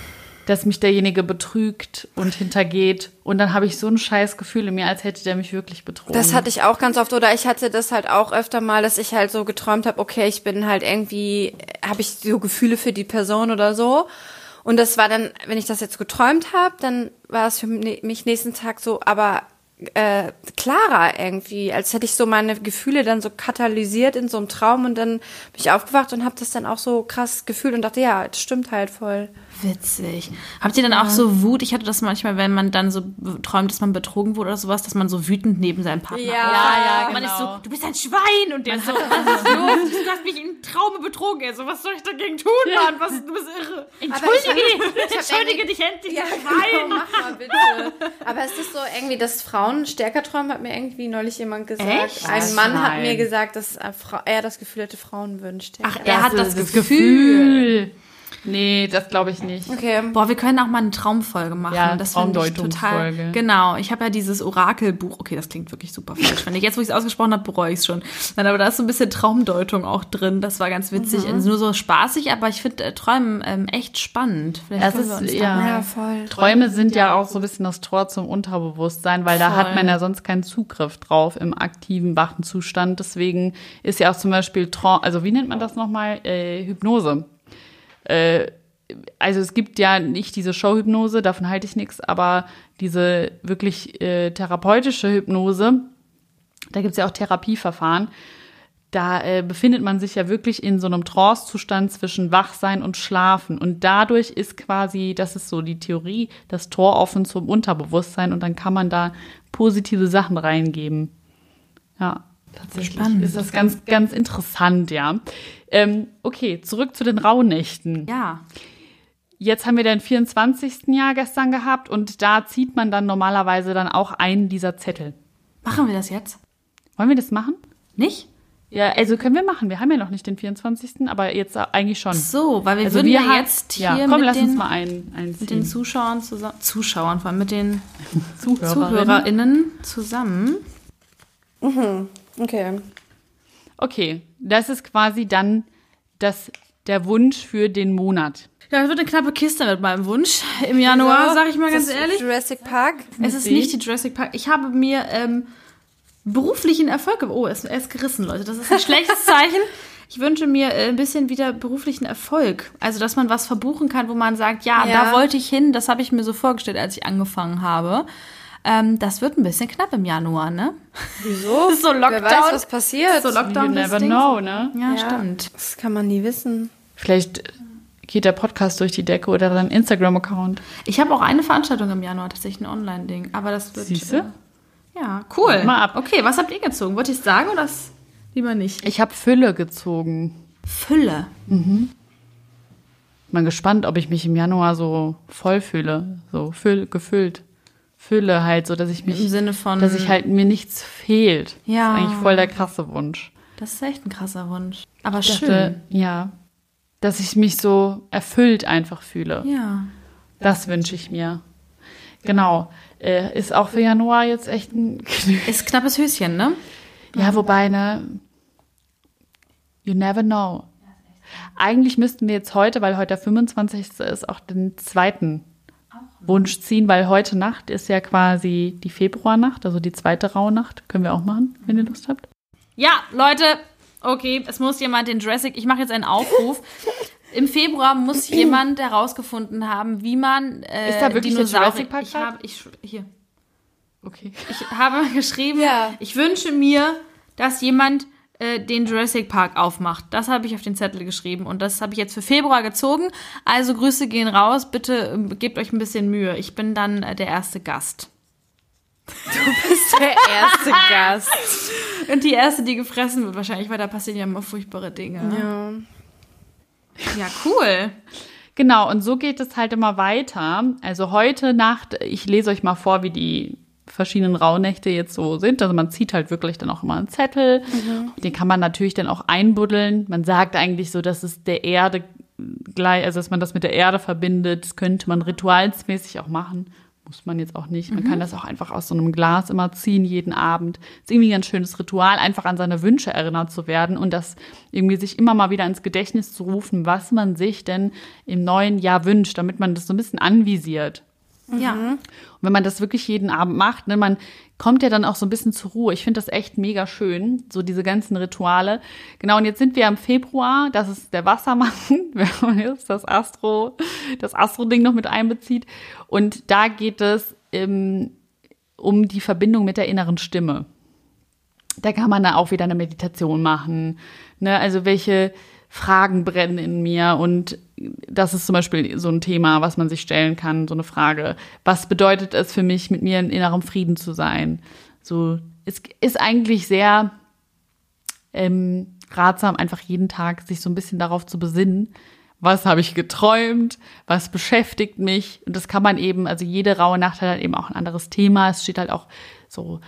dass mich derjenige betrügt und hintergeht. Und dann habe ich so ein scheiß Gefühl in mir, als hätte der mich wirklich betrogen. Das hatte ich auch ganz oft. Oder ich hatte das halt auch öfter mal, dass ich halt so geträumt habe, okay, ich bin halt irgendwie, habe ich so Gefühle für die Person oder so. Und das war dann, wenn ich das jetzt geträumt habe, dann war es für mich nächsten Tag so, aber äh, klarer irgendwie, als hätte ich so meine Gefühle dann so katalysiert in so einem Traum und dann bin ich aufgewacht und habe das dann auch so krass gefühlt und dachte, ja, das stimmt halt voll. Witzig. Habt ihr dann ja. auch so Wut? Ich hatte das manchmal, wenn man dann so träumt, dass man betrogen wurde oder sowas, dass man so wütend neben seinem Partner ja, ist. Ja, ja, genau. Man ist so, genau. du bist ein Schwein und der so, was ist los? Du hast mich in Traume betrogen. Also, was soll ich dagegen tun, Mann? Was, du bist irre. Entschuldige, ich, entschuldige dich endlich, ja, Schwein. Genau, mach mal bitte. Aber es ist so irgendwie, dass Frauen stärker träumen, hat mir irgendwie neulich jemand gesagt. Echt? Ein Mann Nein. hat mir gesagt, dass er das Gefühl hätte, Frauen würden stärker. Ach, er hat das, das Gefühl. Gefühl. Nee, das glaube ich nicht. Okay. Boah, wir können auch mal eine Traumfolge machen. Ja, das finde ich total. Genau. Ich habe ja dieses Orakelbuch. Okay, das klingt wirklich super falsch. Wenn ich jetzt, wo ich es ausgesprochen habe, bereue ich es schon. Nein, aber da ist so ein bisschen Traumdeutung auch drin. Das war ganz witzig. Mhm. Nur so spaßig, aber ich finde äh, Träumen ähm, echt spannend. Vielleicht das ist, ja, ja, voll. Träume sind ja auch so ein bisschen das Tor zum Unterbewusstsein, weil voll. da hat man ja sonst keinen Zugriff drauf im aktiven, wachen Zustand. Deswegen ist ja auch zum Beispiel, Traum, also wie nennt man das nochmal? Äh, Hypnose äh, also es gibt ja nicht diese Showhypnose, davon halte ich nichts, aber diese wirklich äh, therapeutische Hypnose, da gibt es ja auch Therapieverfahren, da äh, befindet man sich ja wirklich in so einem Trance-Zustand zwischen Wachsein und Schlafen. Und dadurch ist quasi, das ist so die Theorie, das Tor offen zum Unterbewusstsein und dann kann man da positive Sachen reingeben. Ja, tatsächlich Spannend. ist das ganz, ganz interessant, ja. Ähm, okay, zurück zu den Rauhnächten. Ja. Jetzt haben wir den 24. Jahr gestern gehabt und da zieht man dann normalerweise dann auch einen dieser Zettel. Machen wir das jetzt? Wollen wir das machen? Nicht? Ja, also können wir machen. Wir haben ja noch nicht den 24., aber jetzt eigentlich schon. So, weil wir Also würden wir ja jetzt hier ja, komm, mit, lass den, uns mal einen, einen mit den. Zuschauern zusammen, Zuschauern, vor allem mit den Zuhörerinnen. ZuhörerInnen zusammen. Okay. Okay, das ist quasi dann das, der Wunsch für den Monat. Ja, das wird eine knappe Kiste mit meinem Wunsch im Januar, sag ich mal ganz Das ehrlich. Jurassic Park. Es ist nicht die Jurassic Park. Ich habe mir ähm, beruflichen Erfolg. Oh, er ist, er ist gerissen, Leute. Das ist ein schlechtes Zeichen. Ich wünsche mir äh, ein bisschen wieder beruflichen Erfolg. Also, dass man was verbuchen kann, wo man sagt, ja, Ja. da wollte ich hin. Das habe ich mir so vorgestellt, als ich angefangen habe. Ähm, das wird ein bisschen knapp im Januar, ne? Wieso? Das ist so Lockdown. Wer weiß, was passiert. So You Lockdown never Ding. know, ne? Ja, Ja. stimmt. Das kann man nie wissen. Vielleicht geht der Podcast durch die Decke oder dein Instagram-Account. Ich habe auch eine Veranstaltung im Januar, tatsächlich ein Online-Ding. Aber das wird. Siehste? Äh, ja, cool. Mal ab. Okay, was habt ihr gezogen? Wollt ihr es sagen oder das lieber nicht? Ich habe Fülle gezogen. Fülle. Mal gespannt, ob ich mich im Januar so voll fühle, so füll, gefüllt. Fülle halt, so dass ich mich, Im Sinne von. dass ich halt mir nichts fehlt. Ja. Das ist eigentlich voll der krasse Wunsch. Das ist echt ein krasser Wunsch. Aber Ich schön. dachte, ja, dass ich mich so erfüllt einfach fühle. Ja. Das wünsche ich mir. Genau. Äh, ist auch für Januar jetzt echt ein Ist knappes Höschen, ne? Ja, wobei, ne, you never know. Eigentlich müssten wir jetzt heute, weil heute der 25. ist, auch den zweiten Wunsch ziehen, weil heute Nacht ist ja quasi die Februarnacht, also die zweite Rauhnacht. Können wir auch machen, wenn ihr Lust habt. Ja, Leute, okay, es muss jemand den Jurassic, ich mache jetzt einen Aufruf. Im Februar muss jemand herausgefunden haben, wie man äh, Ist da wirklich Dinosaurier- Jurassic Park Ich habe ich hier Okay. ich habe geschrieben, Ja. ich wünsche mir, dass jemand äh, den Jurassic Park aufmacht. Das habe ich auf den Zettel geschrieben und das habe ich jetzt für Februar gezogen. Also Grüße gehen raus, bitte ähm, gebt euch ein bisschen Mühe. Ich bin dann äh, der erste Gast. Der erste Gast. Und die erste, die gefressen wird wahrscheinlich, weil da passieren ja immer furchtbare Dinge. Ja. Ja, cool. Genau, und so geht es halt immer weiter. Also heute Nacht, ich lese euch mal vor, wie die verschiedenen Rauhnächte jetzt so sind. Also man zieht halt wirklich dann auch immer einen Zettel. Den kann man natürlich dann auch einbuddeln. Man sagt eigentlich so, dass es der Erde gleich, also dass man das mit der Erde verbindet. Das könnte man ritualsmäßig auch machen. Muss man jetzt auch nicht. Man kann das auch einfach aus so einem Glas immer ziehen, jeden Abend. Ist irgendwie ein ganz schönes Ritual, einfach an seine Wünsche erinnert zu werden und das irgendwie sich immer mal wieder ins Gedächtnis zu rufen, was man sich denn im neuen Jahr wünscht, damit man das so ein bisschen anvisiert. Ja. Und wenn man das wirklich jeden Abend macht, ne, man kommt ja dann auch so ein bisschen zur Ruhe. Ich finde das echt mega schön, so diese ganzen Rituale. Genau, und jetzt sind wir im Februar, das ist der Wassermann, wenn man jetzt das Astro, das Astro-Ding noch mit einbezieht. Und da geht es ähm, um die Verbindung mit der inneren Stimme. Da kann man dann auch wieder eine Meditation machen. Ne? Also welche Fragen brennen in mir und das ist zum Beispiel so ein Thema, was man sich stellen kann, so eine Frage. Was bedeutet es für mich, mit mir in innerem Frieden zu sein? So, es ist eigentlich sehr ähm, ratsam, einfach jeden Tag sich so ein bisschen darauf zu besinnen, was habe ich geträumt, was beschäftigt mich. Und das kann man eben, also jede raue Nacht hat halt eben auch ein anderes Thema. Es steht halt auch so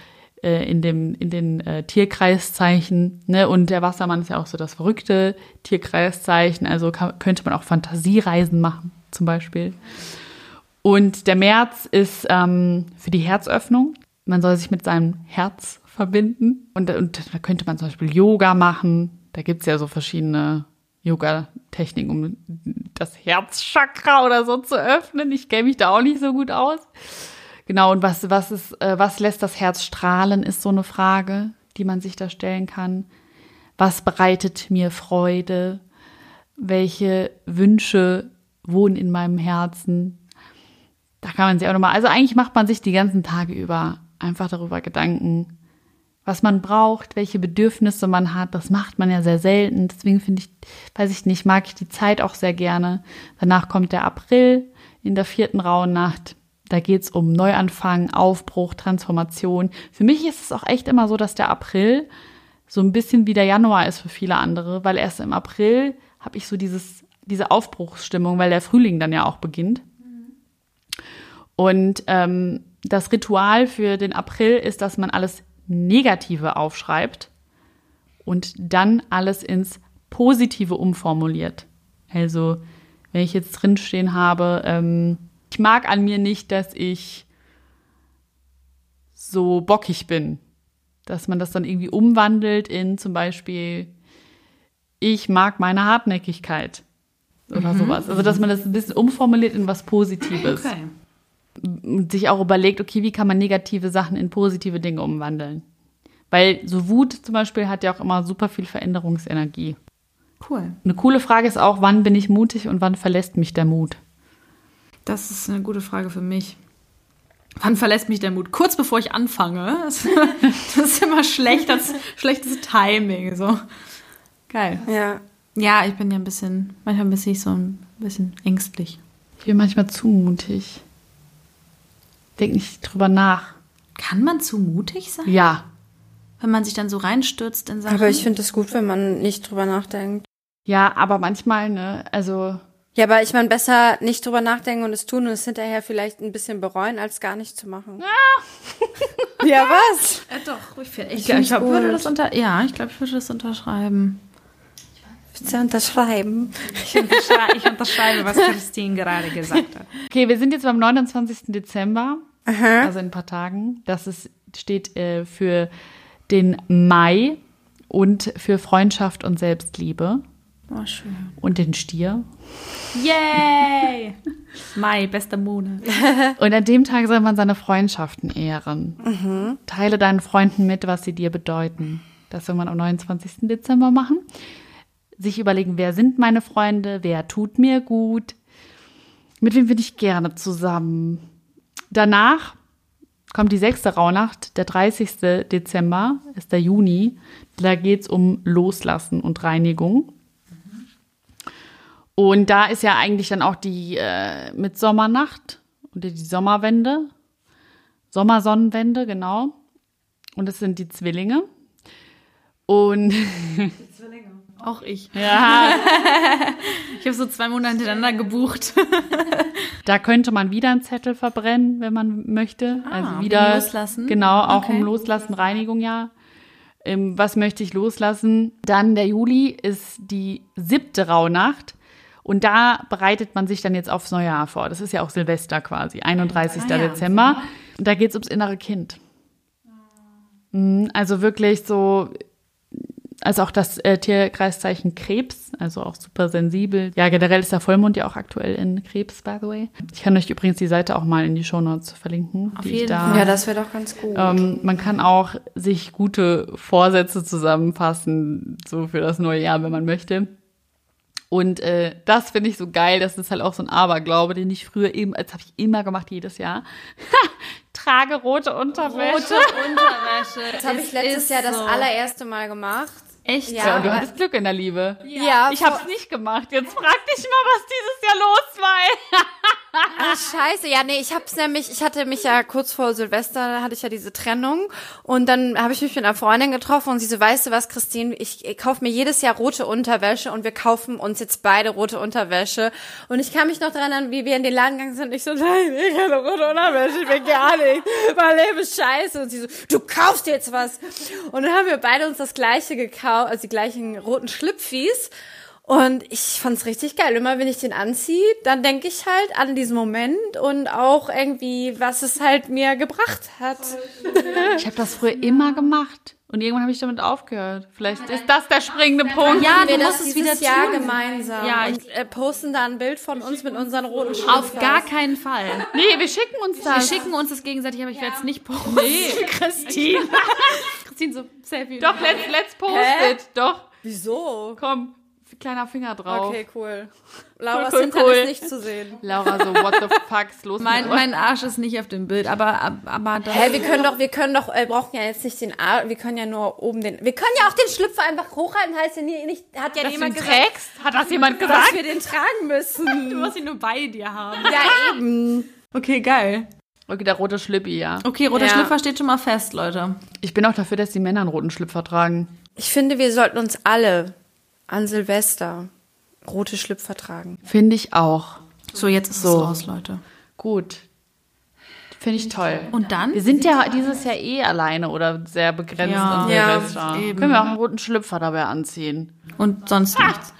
äh, in, dem, in den äh, Tierkreiszeichen. Ne? Und der Wassermann ist ja auch so das verrückte Tierkreiszeichen. Also kann, könnte man auch Fantasiereisen machen, zum Beispiel. Und der März ist ähm, für die Herzöffnung. Man soll sich mit seinem Herz verbinden. Und, und da könnte man zum Beispiel Yoga machen. Da gibt's ja so verschiedene Yoga-Techniken, um das Herzchakra oder so zu öffnen. Ich kenne mich da auch nicht so gut aus. Genau, und was, was, ist, äh, was lässt das Herz strahlen, ist so eine Frage, die man sich da stellen kann. Was bereitet mir Freude? Welche Wünsche wohnen in meinem Herzen. Da kann man sich auch nochmal, also eigentlich macht man sich die ganzen Tage über einfach darüber Gedanken, was man braucht, welche Bedürfnisse man hat. Das macht man ja sehr selten. Deswegen finde ich, weiß ich nicht, mag ich die Zeit auch sehr gerne. Danach kommt der April in der vierten Rauhnacht. Da geht's um Neuanfang, Aufbruch, Transformation. Für mich ist es auch echt immer so, dass der April so ein bisschen wie der Januar ist für viele andere, weil erst im April habe ich so dieses, diese Aufbruchsstimmung, weil der Frühling dann ja auch beginnt. Und ähm, das Ritual für den April ist, dass man alles Negative aufschreibt und dann alles ins Positive umformuliert. Also, wenn ich jetzt drinstehen habe, ähm, ich mag an mir nicht, dass ich so bockig bin. Dass man das dann irgendwie umwandelt in zum Beispiel, ich mag meine Hartnäckigkeit oder mhm. sowas. Also, dass man das ein bisschen umformuliert in was Positives. Okay und sich auch überlegt, okay, wie kann man negative Sachen in positive Dinge umwandeln? Weil so Wut zum Beispiel hat ja auch immer super viel Veränderungsenergie. Cool. Eine coole Frage ist auch, wann bin ich mutig und wann verlässt mich der Mut? Das ist eine gute Frage für mich. Wann verlässt mich der Mut? Kurz bevor ich anfange. Das, ist immer schlecht, das schlechtes Timing. So. Geil. Ja. Ja, ich bin ja ein bisschen, manchmal bin ich so ein bisschen ängstlich. Ich bin manchmal zu mutig. Denk nicht drüber nach. Kann man zu mutig sein? Ja. Wenn man sich dann so reinstürzt in Sachen. Aber ich finde es gut, wenn man nicht drüber nachdenkt. Ja, aber manchmal, ne, also. Ja, aber ich meine, besser nicht drüber nachdenken und es tun und es hinterher vielleicht ein bisschen bereuen, als gar nicht zu machen. Ja, ja was? Ja, doch, ich, ich, ich, ich glaub, würde das unter, ja, ich glaube, ich würde das unterschreiben. Bitte unterschreiben. Ich, unterschreibe, ich unterschreibe, was Christine gerade gesagt hat. Okay, wir sind jetzt beim 29. Dezember, Aha. also in ein paar Tagen. Das ist, steht äh, für den Mai und für Freundschaft und Selbstliebe. Oh, schön. Und den Stier. Yay! Mai, bester Monat. Und an dem Tag soll man seine Freundschaften ehren. Mhm. Teile deinen Freunden mit, was sie dir bedeuten. Das soll man am 29. Dezember machen sich überlegen, wer sind meine Freunde, wer tut mir gut, mit wem bin ich gerne zusammen. Danach kommt die sechste Rauhnacht, der 30. Dezember ist der Juni. Da geht es um Loslassen und Reinigung. Und da ist ja eigentlich dann auch die äh, Mitsommernacht und die Sommerwende. Sommersonnenwende, genau. Und das sind die Zwillinge. Und die Zwillinge. Auch ich. Ja. ich habe so zwei Monate hintereinander gebucht. da könnte man wieder einen Zettel verbrennen, wenn man möchte. Ah, also wieder loslassen. Genau, auch okay. um Loslassen, Reinigung ja. Ähm, was möchte ich loslassen? Dann der Juli ist die siebte Rauhnacht. Und da bereitet man sich dann jetzt aufs neue Jahr vor. Das ist ja auch Silvester quasi, 31. Ah, ja. Dezember. Und da geht es ums innere Kind. Mhm, also wirklich so also auch das äh, Tierkreiszeichen Krebs, also auch super sensibel. Ja, generell ist der Vollmond ja auch aktuell in Krebs, by the way. Ich kann euch übrigens die Seite auch mal in die Shownotes verlinken. Auf jeden Fall. Ja, das wäre doch ganz gut. Ähm, man kann auch sich gute Vorsätze zusammenfassen, so für das neue Jahr, wenn man möchte. Und äh, das finde ich so geil. Das ist halt auch so ein Aberglaube, den ich früher eben, als habe ich immer gemacht, jedes Jahr. Trage rote Unterwäsche. Rote Unterwäsche. Das habe ich letztes Jahr das allererste Mal gemacht. Echt? Ja, ja und du hattest Glück in der Liebe. Ja. ja ich hab's nicht gemacht. Jetzt frag dich mal, was dieses Jahr los war. Ach, scheiße. Ja, nee, ich hab's nämlich, ich hatte mich ja kurz vor Silvester, da hatte ich ja diese Trennung. Und dann habe ich mich mit einer Freundin getroffen und sie so, weißt du was, Christine, ich, ich kaufe mir jedes Jahr rote Unterwäsche und wir kaufen uns jetzt beide rote Unterwäsche. Und ich kann mich noch daran erinnern, wie wir in den Laden gegangen sind. Und ich so, nein, ich habe rote Unterwäsche, ich will gar nicht. Mein Leben ist scheiße. Und sie so, du kaufst jetzt was. Und dann haben wir beide uns das gleiche gekauft, also die gleichen roten Schlüpfis. Und ich fand's richtig geil. Immer wenn ich den anziehe, dann denke ich halt an diesen Moment und auch irgendwie, was es halt mir gebracht hat. Ich habe das früher immer gemacht. Und irgendwann habe ich damit aufgehört. Vielleicht ist das der springende Punkt. Ja, wir musst es wieder Jahr tun. gemeinsam. Ja, ich äh, posten da ein Bild von uns mit unseren roten Schlüpfer. Auf gar keinen Fall. Nee, wir schicken uns das. Wir schicken uns das gegenseitig, aber ich werde es nicht posten. Nee, Christine. Christine so Selfie. Doch, let's, let's post Hä? it. Doch. Wieso? Komm. Kleiner Finger drauf. Okay, cool. Lauras Cool, cool, Hintern cool. ist nicht zu sehen. Laura so, what the fuck ist los Mein, mein Arsch ist nicht auf dem Bild, aber, aber das. Hä, wir können doch, wir können doch, äh, brauchen ja jetzt nicht den Arm, wir können ja nur oben den, wir können ja auch den Schlüpfer einfach hochhalten, heißt ja nie, nicht, hat ja Dass du niemand ihn gesagt, trägst? Hat das jemand dass gesagt? wir den tragen müssen. Du musst ihn nur bei dir haben. ja, eben. Okay, geil. Okay, der rote Schlippi, ja. Okay, roter Ja. Schlüpfer steht schon mal fest, Leute. Ich bin auch dafür, dass die Männer einen roten Schlüpfer tragen. Ich finde, wir sollten uns alle an Silvester rote Schlüpfer tragen. Finde ich auch. So, jetzt ist So. es raus, Leute. Gut. Finde ich toll. Und dann? Wir sind ja dieses Jahr eh alleine oder sehr begrenzt Ja. an Ja, Silvester. eben. Können wir auch einen roten Schlüpfer dabei anziehen. Und sonst nichts.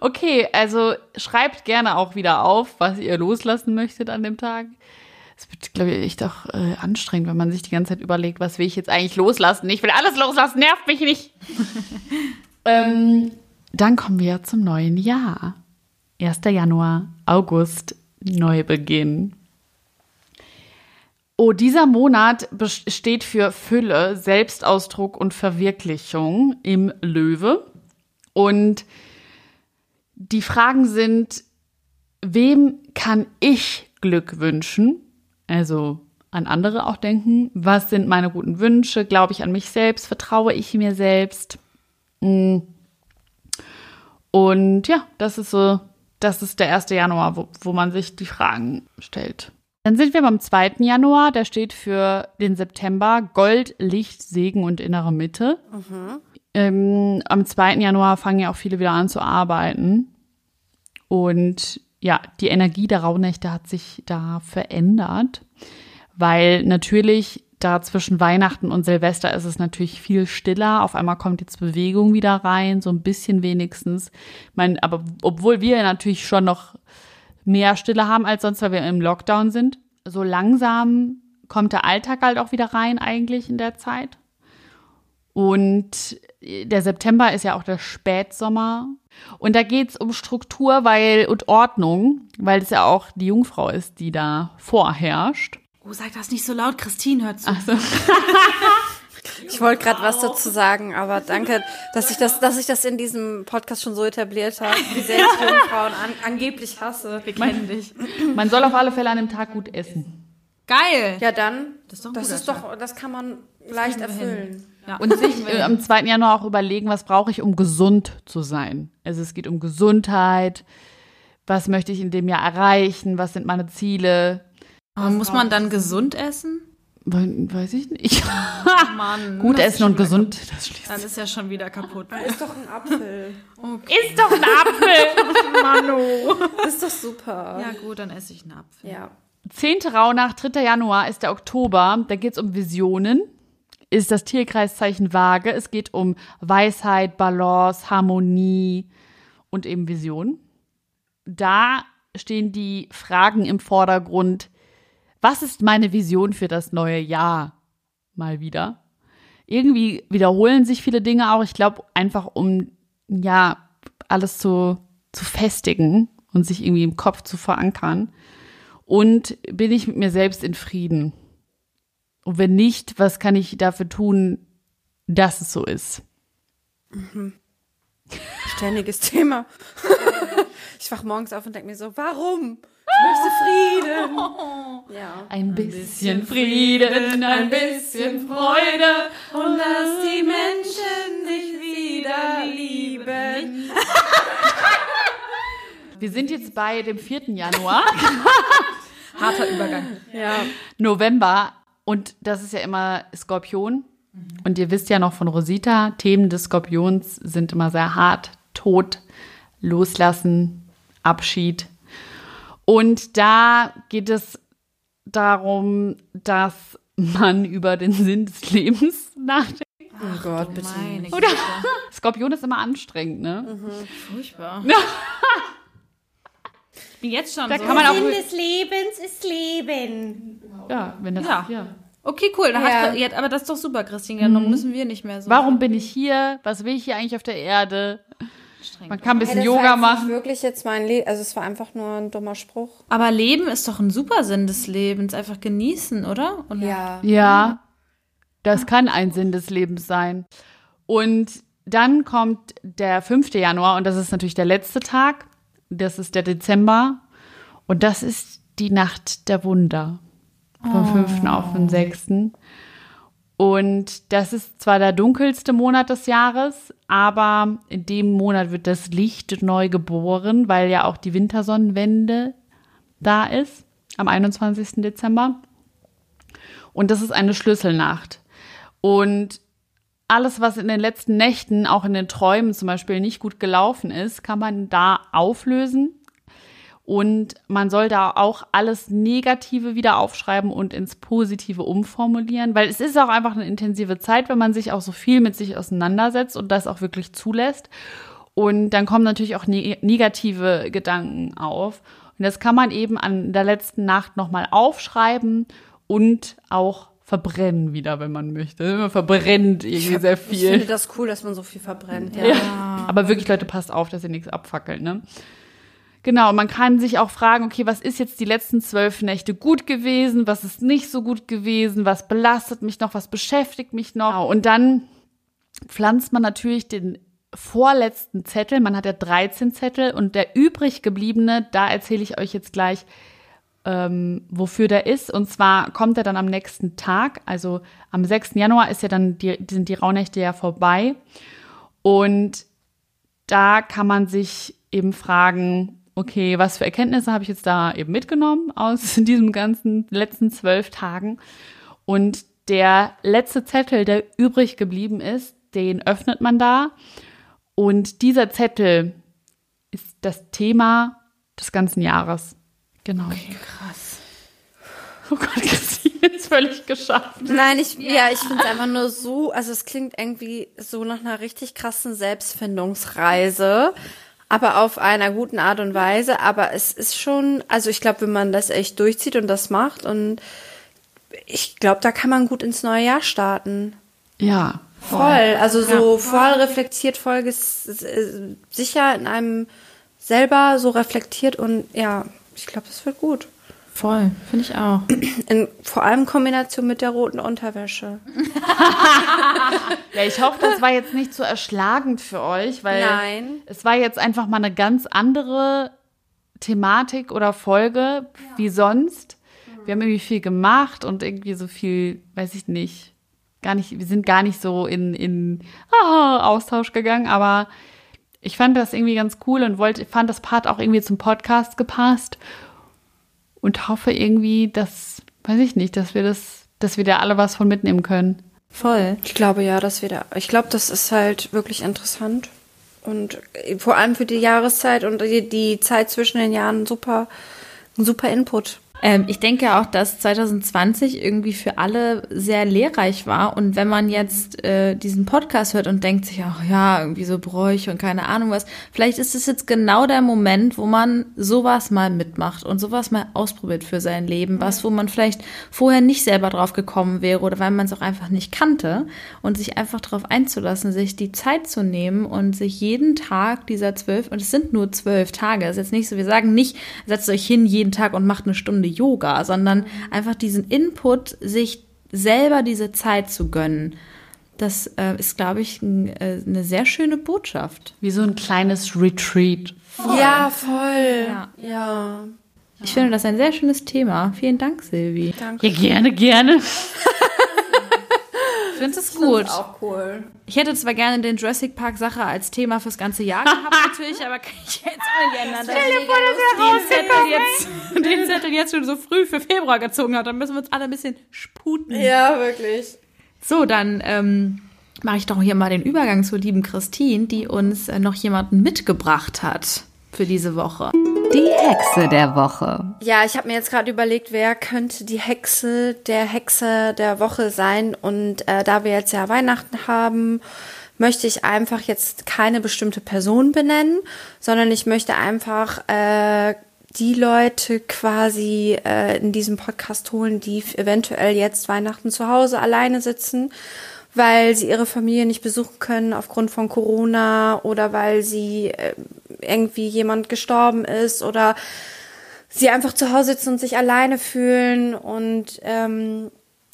Okay, also schreibt gerne auch wieder auf, was ihr loslassen möchtet an dem Tag. Es wird, glaube ich, echt auch äh, anstrengend, wenn man sich die ganze Zeit überlegt, was will ich jetzt eigentlich loslassen? Ich will alles loslassen, nervt mich nicht. ähm, dann kommen wir zum neuen Jahr. 1. Januar, August, Neubeginn. Oh, dieser Monat steht für Fülle, Selbstausdruck und Verwirklichung im Löwe. Und die Fragen sind, wem kann ich Glück wünschen? Also an andere auch denken. Was sind meine guten Wünsche? Glaube ich an mich selbst? Vertraue ich mir selbst? Mm. Und ja, das ist so, das ist der 1. Januar, wo, wo man sich die Fragen stellt. Dann sind wir beim 2. Januar, der steht für den September Gold, Licht, Segen und innere Mitte. Ähm, am 2. Januar fangen ja auch viele wieder an zu arbeiten. Und ja, die Energie der Rauhnächte hat sich da verändert, weil natürlich da zwischen Weihnachten und Silvester ist es natürlich viel stiller. Auf einmal kommt jetzt Bewegung wieder rein, so ein bisschen wenigstens. Ich meine, aber obwohl wir natürlich schon noch mehr Stille haben als sonst, weil wir im Lockdown sind, so langsam kommt der Alltag halt auch wieder rein eigentlich in der Zeit. Und der September ist ja auch der Spätsommer. Und da geht's um Struktur weil, und Ordnung, weil es ja auch die Jungfrau ist, die da vorherrscht. Oh, sag das nicht so laut, Christine hört zu. Ich wollte gerade was dazu sagen, aber danke, dass ich das, dass ich das in diesem Podcast schon so etabliert habe, wie sehr ich Jungfrauen an, angeblich hasse. Wir kennen dich. Man soll auf alle Fälle an dem Tag gut essen. Geil. Ja, dann, Das ist doch das ist doch, das kann man leicht erfüllen. Ja. Und sich äh, am 2. Januar auch überlegen, was brauche ich, um gesund zu sein. Also es geht um Gesundheit. Was möchte ich in dem Jahr erreichen? Was sind meine Ziele? Aber muss man dann gesund essen? We- Weiß ich nicht. Mann. Gut das essen und gesund, das kaputt. schließt. Dann ist ja schon wieder kaputt. Ist doch ein Apfel. Ist doch ein Apfel. Ist doch super. Ja gut, dann esse ich einen Apfel. Ja. Zehnte Rauhnacht, 3. Januar ist der Oktober. Da geht es um Visionen. Ist das Tierkreiszeichen Waage. Es geht um Weisheit, Balance, Harmonie und eben Vision. Da stehen die Fragen im Vordergrund. Was ist meine Vision für das neue Jahr? Mal wieder. Irgendwie wiederholen sich viele Dinge auch. Ich glaube, einfach um, ja, alles zu, zu festigen und sich irgendwie im Kopf zu verankern. Und bin ich mit mir selbst in Frieden? Und wenn nicht, was kann ich dafür tun, dass es so ist? Ständiges Thema. Ich wach morgens auf und denke mir so, warum? Ich möchte Frieden. Ja. Ein bisschen Frieden, ein bisschen Freude. Und dass die Menschen sich wieder lieben. Wir sind jetzt bei dem 4. Januar, Harter Übergang. Ja. November. Und das ist ja immer Skorpion. Und ihr wisst ja noch von Rosita, Themen des Skorpions sind immer sehr hart. Tod, Loslassen, Abschied. Und da geht es darum, dass man über den Sinn des Lebens nachdenkt. Oh Gott, bitte. Meine Oder? Skorpion ist immer anstrengend, ne? Furchtbar. Ich bin jetzt schon Da so. kann man auch. des Lebens ist Leben. Ja, wenn das. Ja. ja. Okay, cool. Da Ja. hat, ja, aber das ist doch super, Christine. Ja, dann müssen wir nicht mehr so Warum bin ich hier? Was will ich hier eigentlich auf der Erde? anstrengend. Man kann ein bisschen das Yoga machen. Wirklich jetzt mein Leben. Also es war einfach nur ein dummer Spruch. Aber Leben ist doch ein super Sinn des Lebens. Einfach genießen, oder? Und Ja. Ja, das kann ein Sinn des Lebens sein. Und dann kommt der 5. Januar und das ist natürlich der letzte Tag. Das ist der Dezember. Und das ist die Nacht der Wunder. Vom 5. auf den 6. Und das ist zwar der dunkelste Monat des Jahres, aber in dem Monat wird das Licht neu geboren, weil ja auch die Wintersonnenwende da ist, am 21. Dezember. Und das ist eine Schlüsselnacht. Und alles, was in den letzten Nächten, auch in den Träumen zum Beispiel, nicht gut gelaufen ist, kann man da auflösen. Und man soll da auch alles Negative wieder aufschreiben und ins Positive umformulieren, weil es ist auch einfach eine intensive Zeit, wenn man sich auch so viel mit sich auseinandersetzt und das auch wirklich zulässt. Und dann kommen natürlich auch ne negative Gedanken auf. Und das kann man eben an der letzten Nacht nochmal aufschreiben und auch verbrennen wieder, wenn man möchte. Man verbrennt irgendwie sehr viel. Ich finde das cool, dass man so viel verbrennt. Ja. Ja. Aber wirklich, Leute, passt auf, dass ihr nichts abfackelt, ne? Genau, man kann sich auch fragen, okay, was ist jetzt die letzten zwölf Nächte gut gewesen, was ist nicht so gut gewesen, was belastet mich noch, was beschäftigt mich noch. Und dann pflanzt man natürlich den vorletzten Zettel, man hat ja 13 Zettel und der übrig gebliebene, da erzähle ich euch jetzt gleich, ähm, wofür der ist. Und zwar kommt er dann am nächsten Tag, also am 6. Januar ist ja dann die, sind die Rauhnächte ja vorbei. Und da kann man sich eben fragen, okay, was für Erkenntnisse habe ich jetzt da eben mitgenommen aus diesem ganzen letzten zwölf Tagen? Und der letzte Zettel, der übrig geblieben ist, den öffnet man da. Und dieser Zettel ist das Thema des ganzen Jahres. Genau. Okay, krass. Oh Gott, Christine ist völlig geschafft. Nein, ich, ja, ich finde es einfach nur so, also es klingt irgendwie so nach einer richtig krassen Selbstfindungsreise, aber auf einer guten Art und Weise. Aber es ist schon, also ich glaube, wenn man das echt durchzieht und das macht und ich glaube, da kann man gut ins neue Jahr starten. Ja. Voll, also so voll reflektiert, voll äh, sicher in einem selber so reflektiert und ja, ich glaube, das wird gut. Voll, finde ich auch. In, vor allem Kombination mit der roten Unterwäsche. Ja, ich hoffe, das war jetzt nicht so erschlagend für euch, weil Nein. es war jetzt einfach mal eine ganz andere Thematik oder Folge wie sonst. Wir haben irgendwie viel gemacht und irgendwie so viel, weiß ich nicht, gar nicht, wir sind gar nicht so in, in ah, Austausch gegangen, aber ich fand das irgendwie ganz cool und wollte, fand das Part auch irgendwie zum Podcast gepasst und hoffe irgendwie, dass, weiß ich nicht, dass wir das, dass wir da alle was von mitnehmen können. Voll. Ich glaube ja, dass wir da, ich glaube, das ist halt wirklich interessant. Und vor allem für die Jahreszeit und die, die Zeit zwischen den Jahren super, super Input. Ähm, ich denke auch, dass 2020 irgendwie für alle sehr lehrreich war. Und wenn man jetzt äh, diesen Podcast hört und denkt sich, ach ja, irgendwie so Bräuche und keine Ahnung was, vielleicht ist es jetzt genau der Moment, wo man sowas mal mitmacht und sowas mal ausprobiert für sein Leben, was, wo man vielleicht vorher nicht selber drauf gekommen wäre oder weil man es auch einfach nicht kannte und sich einfach darauf einzulassen, sich die Zeit zu nehmen und sich jeden Tag dieser zwölf, und es sind nur zwölf Tage, es ist jetzt nicht so, wir sagen nicht, setzt euch hin jeden Tag und macht eine Stunde Yoga, sondern einfach diesen Input, sich selber diese Zeit zu gönnen. Das äh, ist, glaube ich, ein, äh, eine sehr schöne Botschaft. Wie so ein kleines Retreat. Ja, voll. Ja. ja. Ich finde das ein sehr schönes Thema. Vielen Dank, Silvi. Danke. Ja, gerne, gerne. Ich finde es gut. Auch cool. Ich hätte zwar gerne den Jurassic Park Sache als Thema fürs ganze Jahr gehabt, natürlich, aber kann ich jetzt auch nicht ändern. Stell dir vor, dass den Zettel, jetzt, den Zettel jetzt schon so früh für Februar gezogen hat. Dann müssen wir uns alle ein bisschen sputen. Ja, wirklich. So, dann ähm, mache ich doch hier mal den Übergang zur lieben Christine, die uns äh, noch jemanden mitgebracht hat für diese Woche. Die Hexe der Woche. Ja, ich habe mir jetzt gerade überlegt, wer könnte die Hexe der Hexe der Woche sein. Und äh, da wir jetzt ja Weihnachten haben, möchte ich einfach jetzt keine bestimmte Person benennen, sondern ich möchte einfach äh, die Leute quasi äh, in diesem Podcast holen, die eventuell jetzt Weihnachten zu Hause alleine sitzen, weil sie ihre Familie nicht besuchen können aufgrund von Corona oder weil sie äh, irgendwie jemand gestorben ist oder sie einfach zu Hause sitzen und sich alleine fühlen. Und ähm,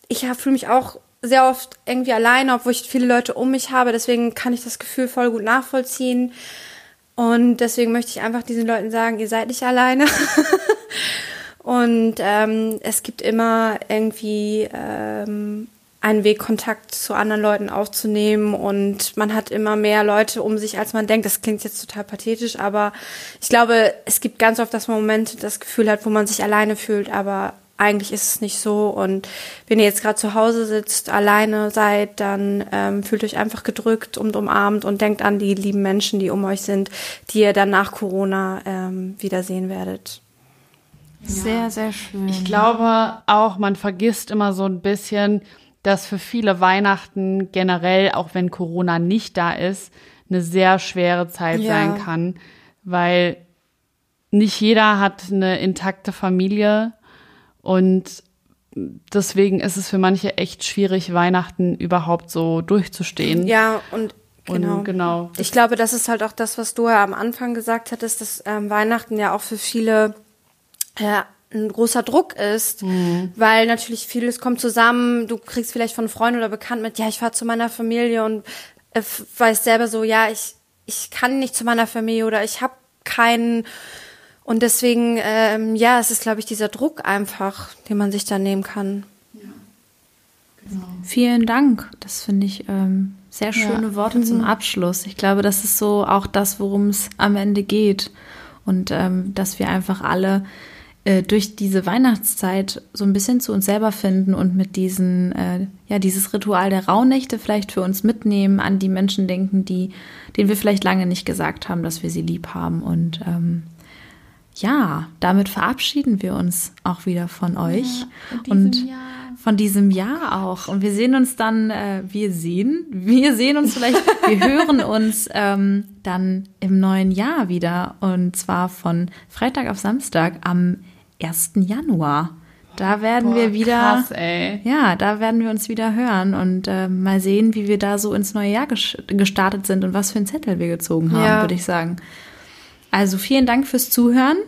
ich fühle mich auch sehr oft irgendwie alleine, obwohl ich viele Leute um mich habe. Deswegen kann ich das Gefühl voll gut nachvollziehen. Und deswegen möchte ich einfach diesen Leuten sagen, ihr seid nicht alleine. und ähm, es gibt immer irgendwie ähm, einen Weg, Kontakt zu anderen Leuten aufzunehmen. Und man hat immer mehr Leute um sich, als man denkt. Das klingt jetzt total pathetisch, aber ich glaube, es gibt ganz oft das Moment, das Gefühl hat, wo man sich alleine fühlt, aber eigentlich ist es nicht so. Und wenn ihr jetzt gerade zu Hause sitzt, alleine seid, dann ähm, fühlt euch einfach gedrückt und umarmt und denkt an die lieben Menschen, die um euch sind, die ihr dann nach Corona ähm, wiedersehen werdet. Sehr, sehr schön. Ich glaube auch, man vergisst immer so ein bisschen, dass für viele Weihnachten generell, auch wenn Corona nicht da ist, eine sehr schwere Zeit Ja. sein kann, weil nicht jeder hat eine intakte Familie und deswegen ist es für manche echt schwierig, Weihnachten überhaupt so durchzustehen. Ja, und Und genau. genau. Ich glaube, das ist halt auch das, was du ja am Anfang gesagt hattest, dass ähm, Weihnachten ja auch für viele äh, ein großer Druck ist, weil natürlich vieles kommt zusammen. Du kriegst vielleicht von Freunden oder Bekannten mit, ja, ich fahre zu meiner Familie und äh, weiß selber so, ja, ich ich kann nicht zu meiner Familie oder ich habe keinen und deswegen, ähm, ja, es ist, glaube ich, dieser Druck einfach, den man sich da nehmen kann. Vielen Dank. Das finde ich ähm, sehr schöne Worte zum Abschluss. Ich glaube, das ist so auch das, worum es am Ende geht. Und ähm, dass wir einfach alle äh, durch diese Weihnachtszeit so ein bisschen zu uns selber finden und mit diesen, äh, ja, dieses Ritual der Rauhnächte vielleicht für uns mitnehmen, an die Menschen denken, die, denen wir vielleicht lange nicht gesagt haben, dass wir sie lieb haben. Und ähm, ja, damit verabschieden wir uns auch wieder von euch. und von diesem Jahr auch. Und wir sehen uns dann, äh, wir sehen, wir sehen uns vielleicht, wir hören uns ähm, dann im neuen Jahr wieder. Und zwar von Freitag auf Samstag am 1. Januar. Da werden wir wieder. Krass. Ja, da werden wir uns wieder hören und äh, mal sehen, wie wir da so ins neue Jahr ges gestartet sind und was für einen Zettel wir gezogen haben, Ja. würde ich sagen. Also vielen Dank fürs Zuhören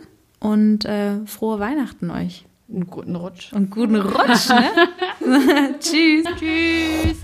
und äh, frohe Weihnachten euch. Einen guten Rutsch. Und guten Rutsch, ne? Tschüss. Tschüss.